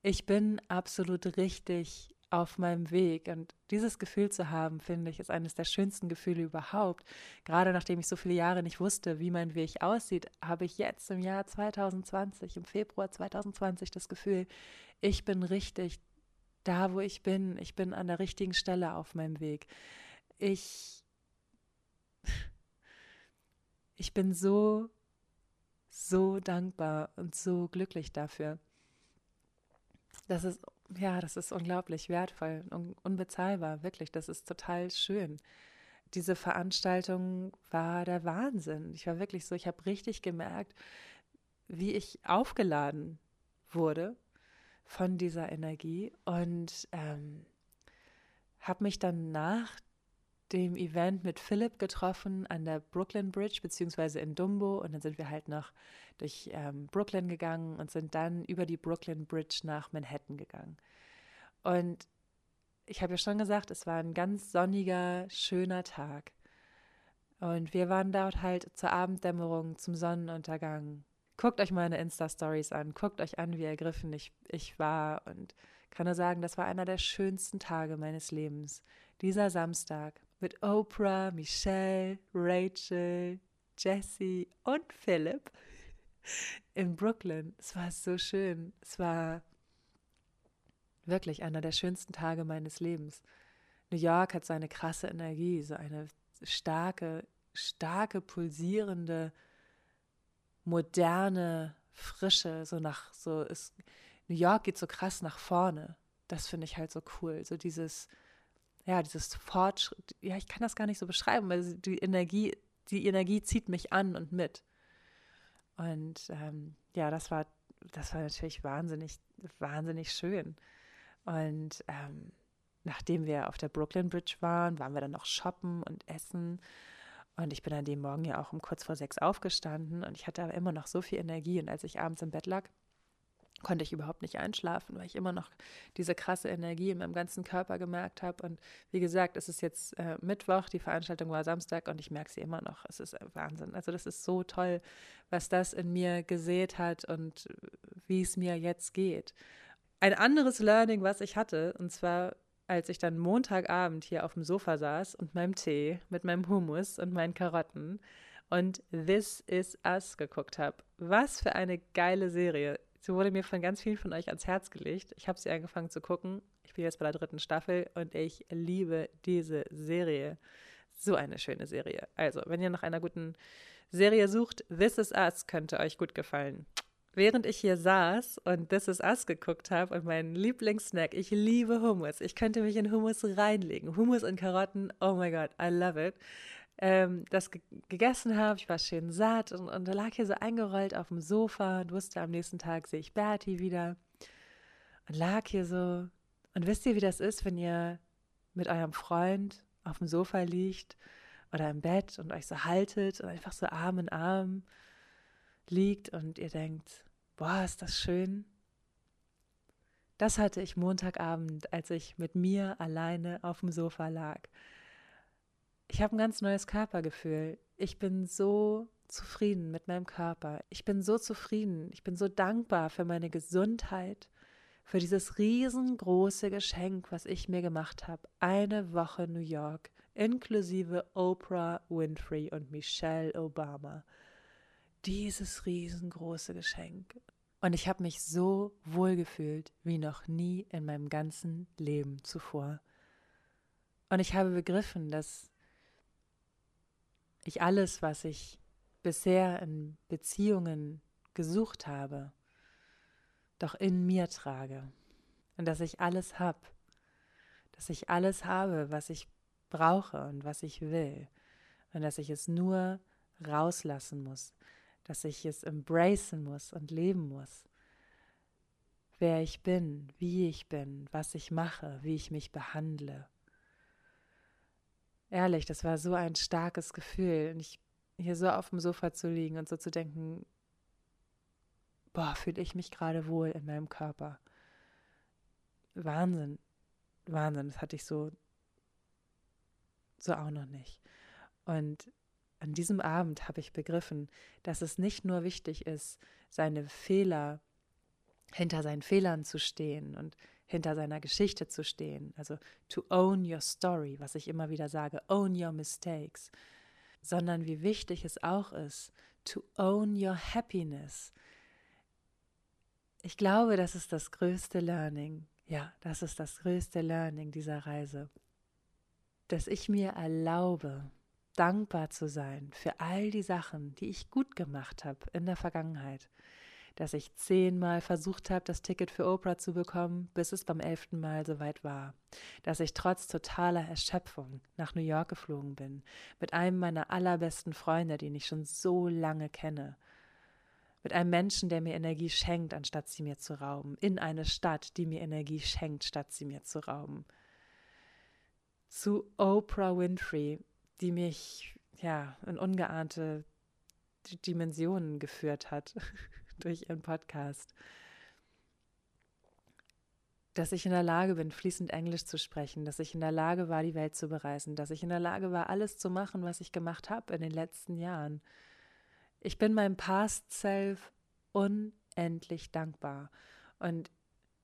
ich bin absolut richtig auf meinem Weg. Und dieses Gefühl zu haben, finde ich, ist eines der schönsten Gefühle überhaupt. Gerade nachdem ich so viele Jahre nicht wusste, wie mein Weg aussieht, habe ich jetzt im Jahr 2020, im Februar 2020 das Gefühl, ich bin richtig da, wo ich bin. Ich bin an der richtigen Stelle auf meinem Weg. Ich Ich bin so, so dankbar und so glücklich dafür. Das ist, ja, das ist unglaublich wertvoll und unbezahlbar, wirklich. Das ist total schön. Diese Veranstaltung war der Wahnsinn. Ich war wirklich so, ich habe richtig gemerkt, wie ich aufgeladen wurde von dieser Energie und ähm, habe mich dann nach dem Event mit Philipp getroffen an der Brooklyn Bridge, beziehungsweise in Dumbo. Und dann sind wir halt noch durch ähm, Brooklyn gegangen und sind dann über die Brooklyn Bridge nach Manhattan gegangen. Und ich habe ja schon gesagt, es war ein ganz sonniger, schöner Tag. Und wir waren dort halt zur Abenddämmerung, zum Sonnenuntergang. Guckt euch meine Insta-Stories an, guckt euch an, wie ergriffen ich, ich war und kann nur sagen, das war einer der schönsten Tage meines Lebens. Dieser Samstag mit Oprah, Michelle, Rachel, Jesse und Philip in Brooklyn. Es war so schön. Es war wirklich einer der schönsten Tage meines Lebens. New York hat so eine krasse Energie, so eine starke, starke, pulsierende, moderne Frische, so nach, so ist, New York geht so krass nach vorne. Das finde ich halt so cool. So dieses, ja, dieses Fortschritt, ja, ich kann das gar nicht so beschreiben, weil die Energie, die Energie zieht mich an und mit. Und ähm, ja, das war, das war natürlich wahnsinnig, wahnsinnig schön. Und ähm, nachdem wir auf der Brooklyn Bridge waren, waren wir dann noch shoppen und essen. Und ich bin an dem Morgen ja auch um kurz vor sechs aufgestanden und ich hatte aber immer noch so viel Energie. Und als ich abends im Bett lag, konnte ich überhaupt nicht einschlafen, weil ich immer noch diese krasse Energie in meinem ganzen Körper gemerkt habe. Und wie gesagt, es ist jetzt äh, Mittwoch, die Veranstaltung war Samstag und ich merke sie immer noch. Es ist Wahnsinn. Also das ist so toll, was das in mir gesät hat und wie es mir jetzt geht. Ein anderes Learning, was ich hatte, und zwar als ich dann Montagabend hier auf dem Sofa saß und meinem Tee mit meinem Hummus und meinen Karotten und This Is Us geguckt habe. Was für eine geile Serie. Sie wurde mir von ganz vielen von euch ans Herz gelegt. Ich habe sie angefangen zu gucken. Ich bin jetzt bei der dritten Staffel und ich liebe diese Serie. So eine schöne Serie. Also, wenn ihr nach einer guten Serie sucht, This Is Us könnte euch gut gefallen. Während ich hier saß und This Is Us geguckt habe und meinen Lieblingssnack, ich liebe Hummus. Ich könnte mich in Hummus reinlegen. Hummus und Karotten, oh my God, I love it ähm, das ge gegessen habe. Ich war schön satt und, und lag hier so eingerollt auf dem Sofa und wusste, am nächsten Tag sehe ich Bertie wieder. Und lag hier so. Und wisst ihr, wie das ist, wenn ihr mit eurem Freund auf dem Sofa liegt oder im Bett und euch so haltet und einfach so Arm in Arm liegt und ihr denkt, boah, ist das schön. Das hatte ich Montagabend, als ich mit mir alleine auf dem Sofa lag. Ich habe ein ganz neues Körpergefühl. Ich bin so zufrieden mit meinem Körper. Ich bin so zufrieden. Ich bin so dankbar für meine Gesundheit, für dieses riesengroße Geschenk, was ich mir gemacht habe. Eine Woche New York, inklusive Oprah Winfrey und Michelle Obama. Dieses riesengroße Geschenk. Und ich habe mich so wohl gefühlt wie noch nie in meinem ganzen Leben zuvor. Und ich habe begriffen, dass ich alles, was ich bisher in Beziehungen gesucht habe, doch in mir trage und dass ich alles habe, dass ich alles habe, was ich brauche und was ich will und dass ich es nur rauslassen muss, dass ich es embracen muss und leben muss. Wer ich bin, wie ich bin, was ich mache, wie ich mich behandle ehrlich, das war so ein starkes Gefühl. Und ich hier so auf dem Sofa zu liegen und so zu denken, boah, fühle ich mich gerade wohl in meinem Körper. Wahnsinn. Wahnsinn, das hatte ich so, so auch noch nicht. Und an diesem Abend habe ich begriffen, dass es nicht nur wichtig ist, seine Fehler, hinter seinen Fehlern zu stehen und hinter seiner Geschichte zu stehen. Also to own your story, was ich immer wieder sage, own your mistakes. Sondern wie wichtig es auch ist, to own your happiness. Ich glaube, das ist das größte Learning. Ja, das ist das größte Learning dieser Reise. Dass ich mir erlaube, dankbar zu sein für all die Sachen, die ich gut gemacht habe in der Vergangenheit. Dass ich zehnmal versucht habe, das Ticket für Oprah zu bekommen, bis es beim elften Mal soweit war. Dass ich trotz totaler Erschöpfung nach New York geflogen bin, mit einem meiner allerbesten Freunde, den ich schon so lange kenne. Mit einem Menschen, der mir Energie schenkt, anstatt sie mir zu rauben. In eine Stadt, die mir Energie schenkt, statt sie mir zu rauben. Zu Oprah Winfrey, die mich ja in ungeahnte Dimensionen geführt hat durch ihren Podcast. Dass ich in der Lage bin, fließend Englisch zu sprechen, dass ich in der Lage war, die Welt zu bereisen, dass ich in der Lage war, alles zu machen, was ich gemacht habe in den letzten Jahren. Ich bin meinem Past Self unendlich dankbar und,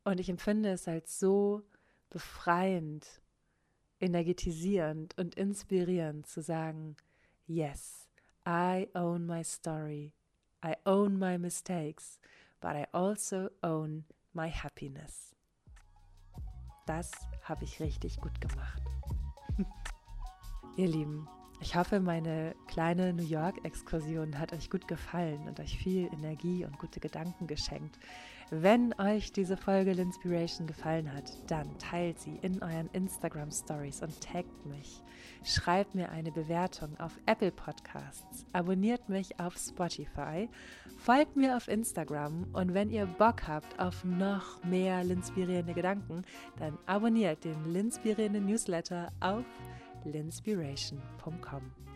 und ich empfinde es als so befreiend, energetisierend und inspirierend zu sagen, yes, I own my story, I own my mistakes, but I also own my happiness. Das habe ich richtig gut gemacht. Ihr Lieben, ich hoffe, meine kleine New York-Exkursion hat euch gut gefallen und euch viel Energie und gute Gedanken geschenkt. Wenn euch diese Folge L'Inspiration gefallen hat, dann teilt sie in euren Instagram Stories und taggt mich. Schreibt mir eine Bewertung auf Apple Podcasts, abonniert mich auf Spotify, folgt mir auf Instagram und wenn ihr Bock habt auf noch mehr L'Inspirierende Gedanken, dann abonniert den L'Inspirierende Newsletter auf linspiration.com.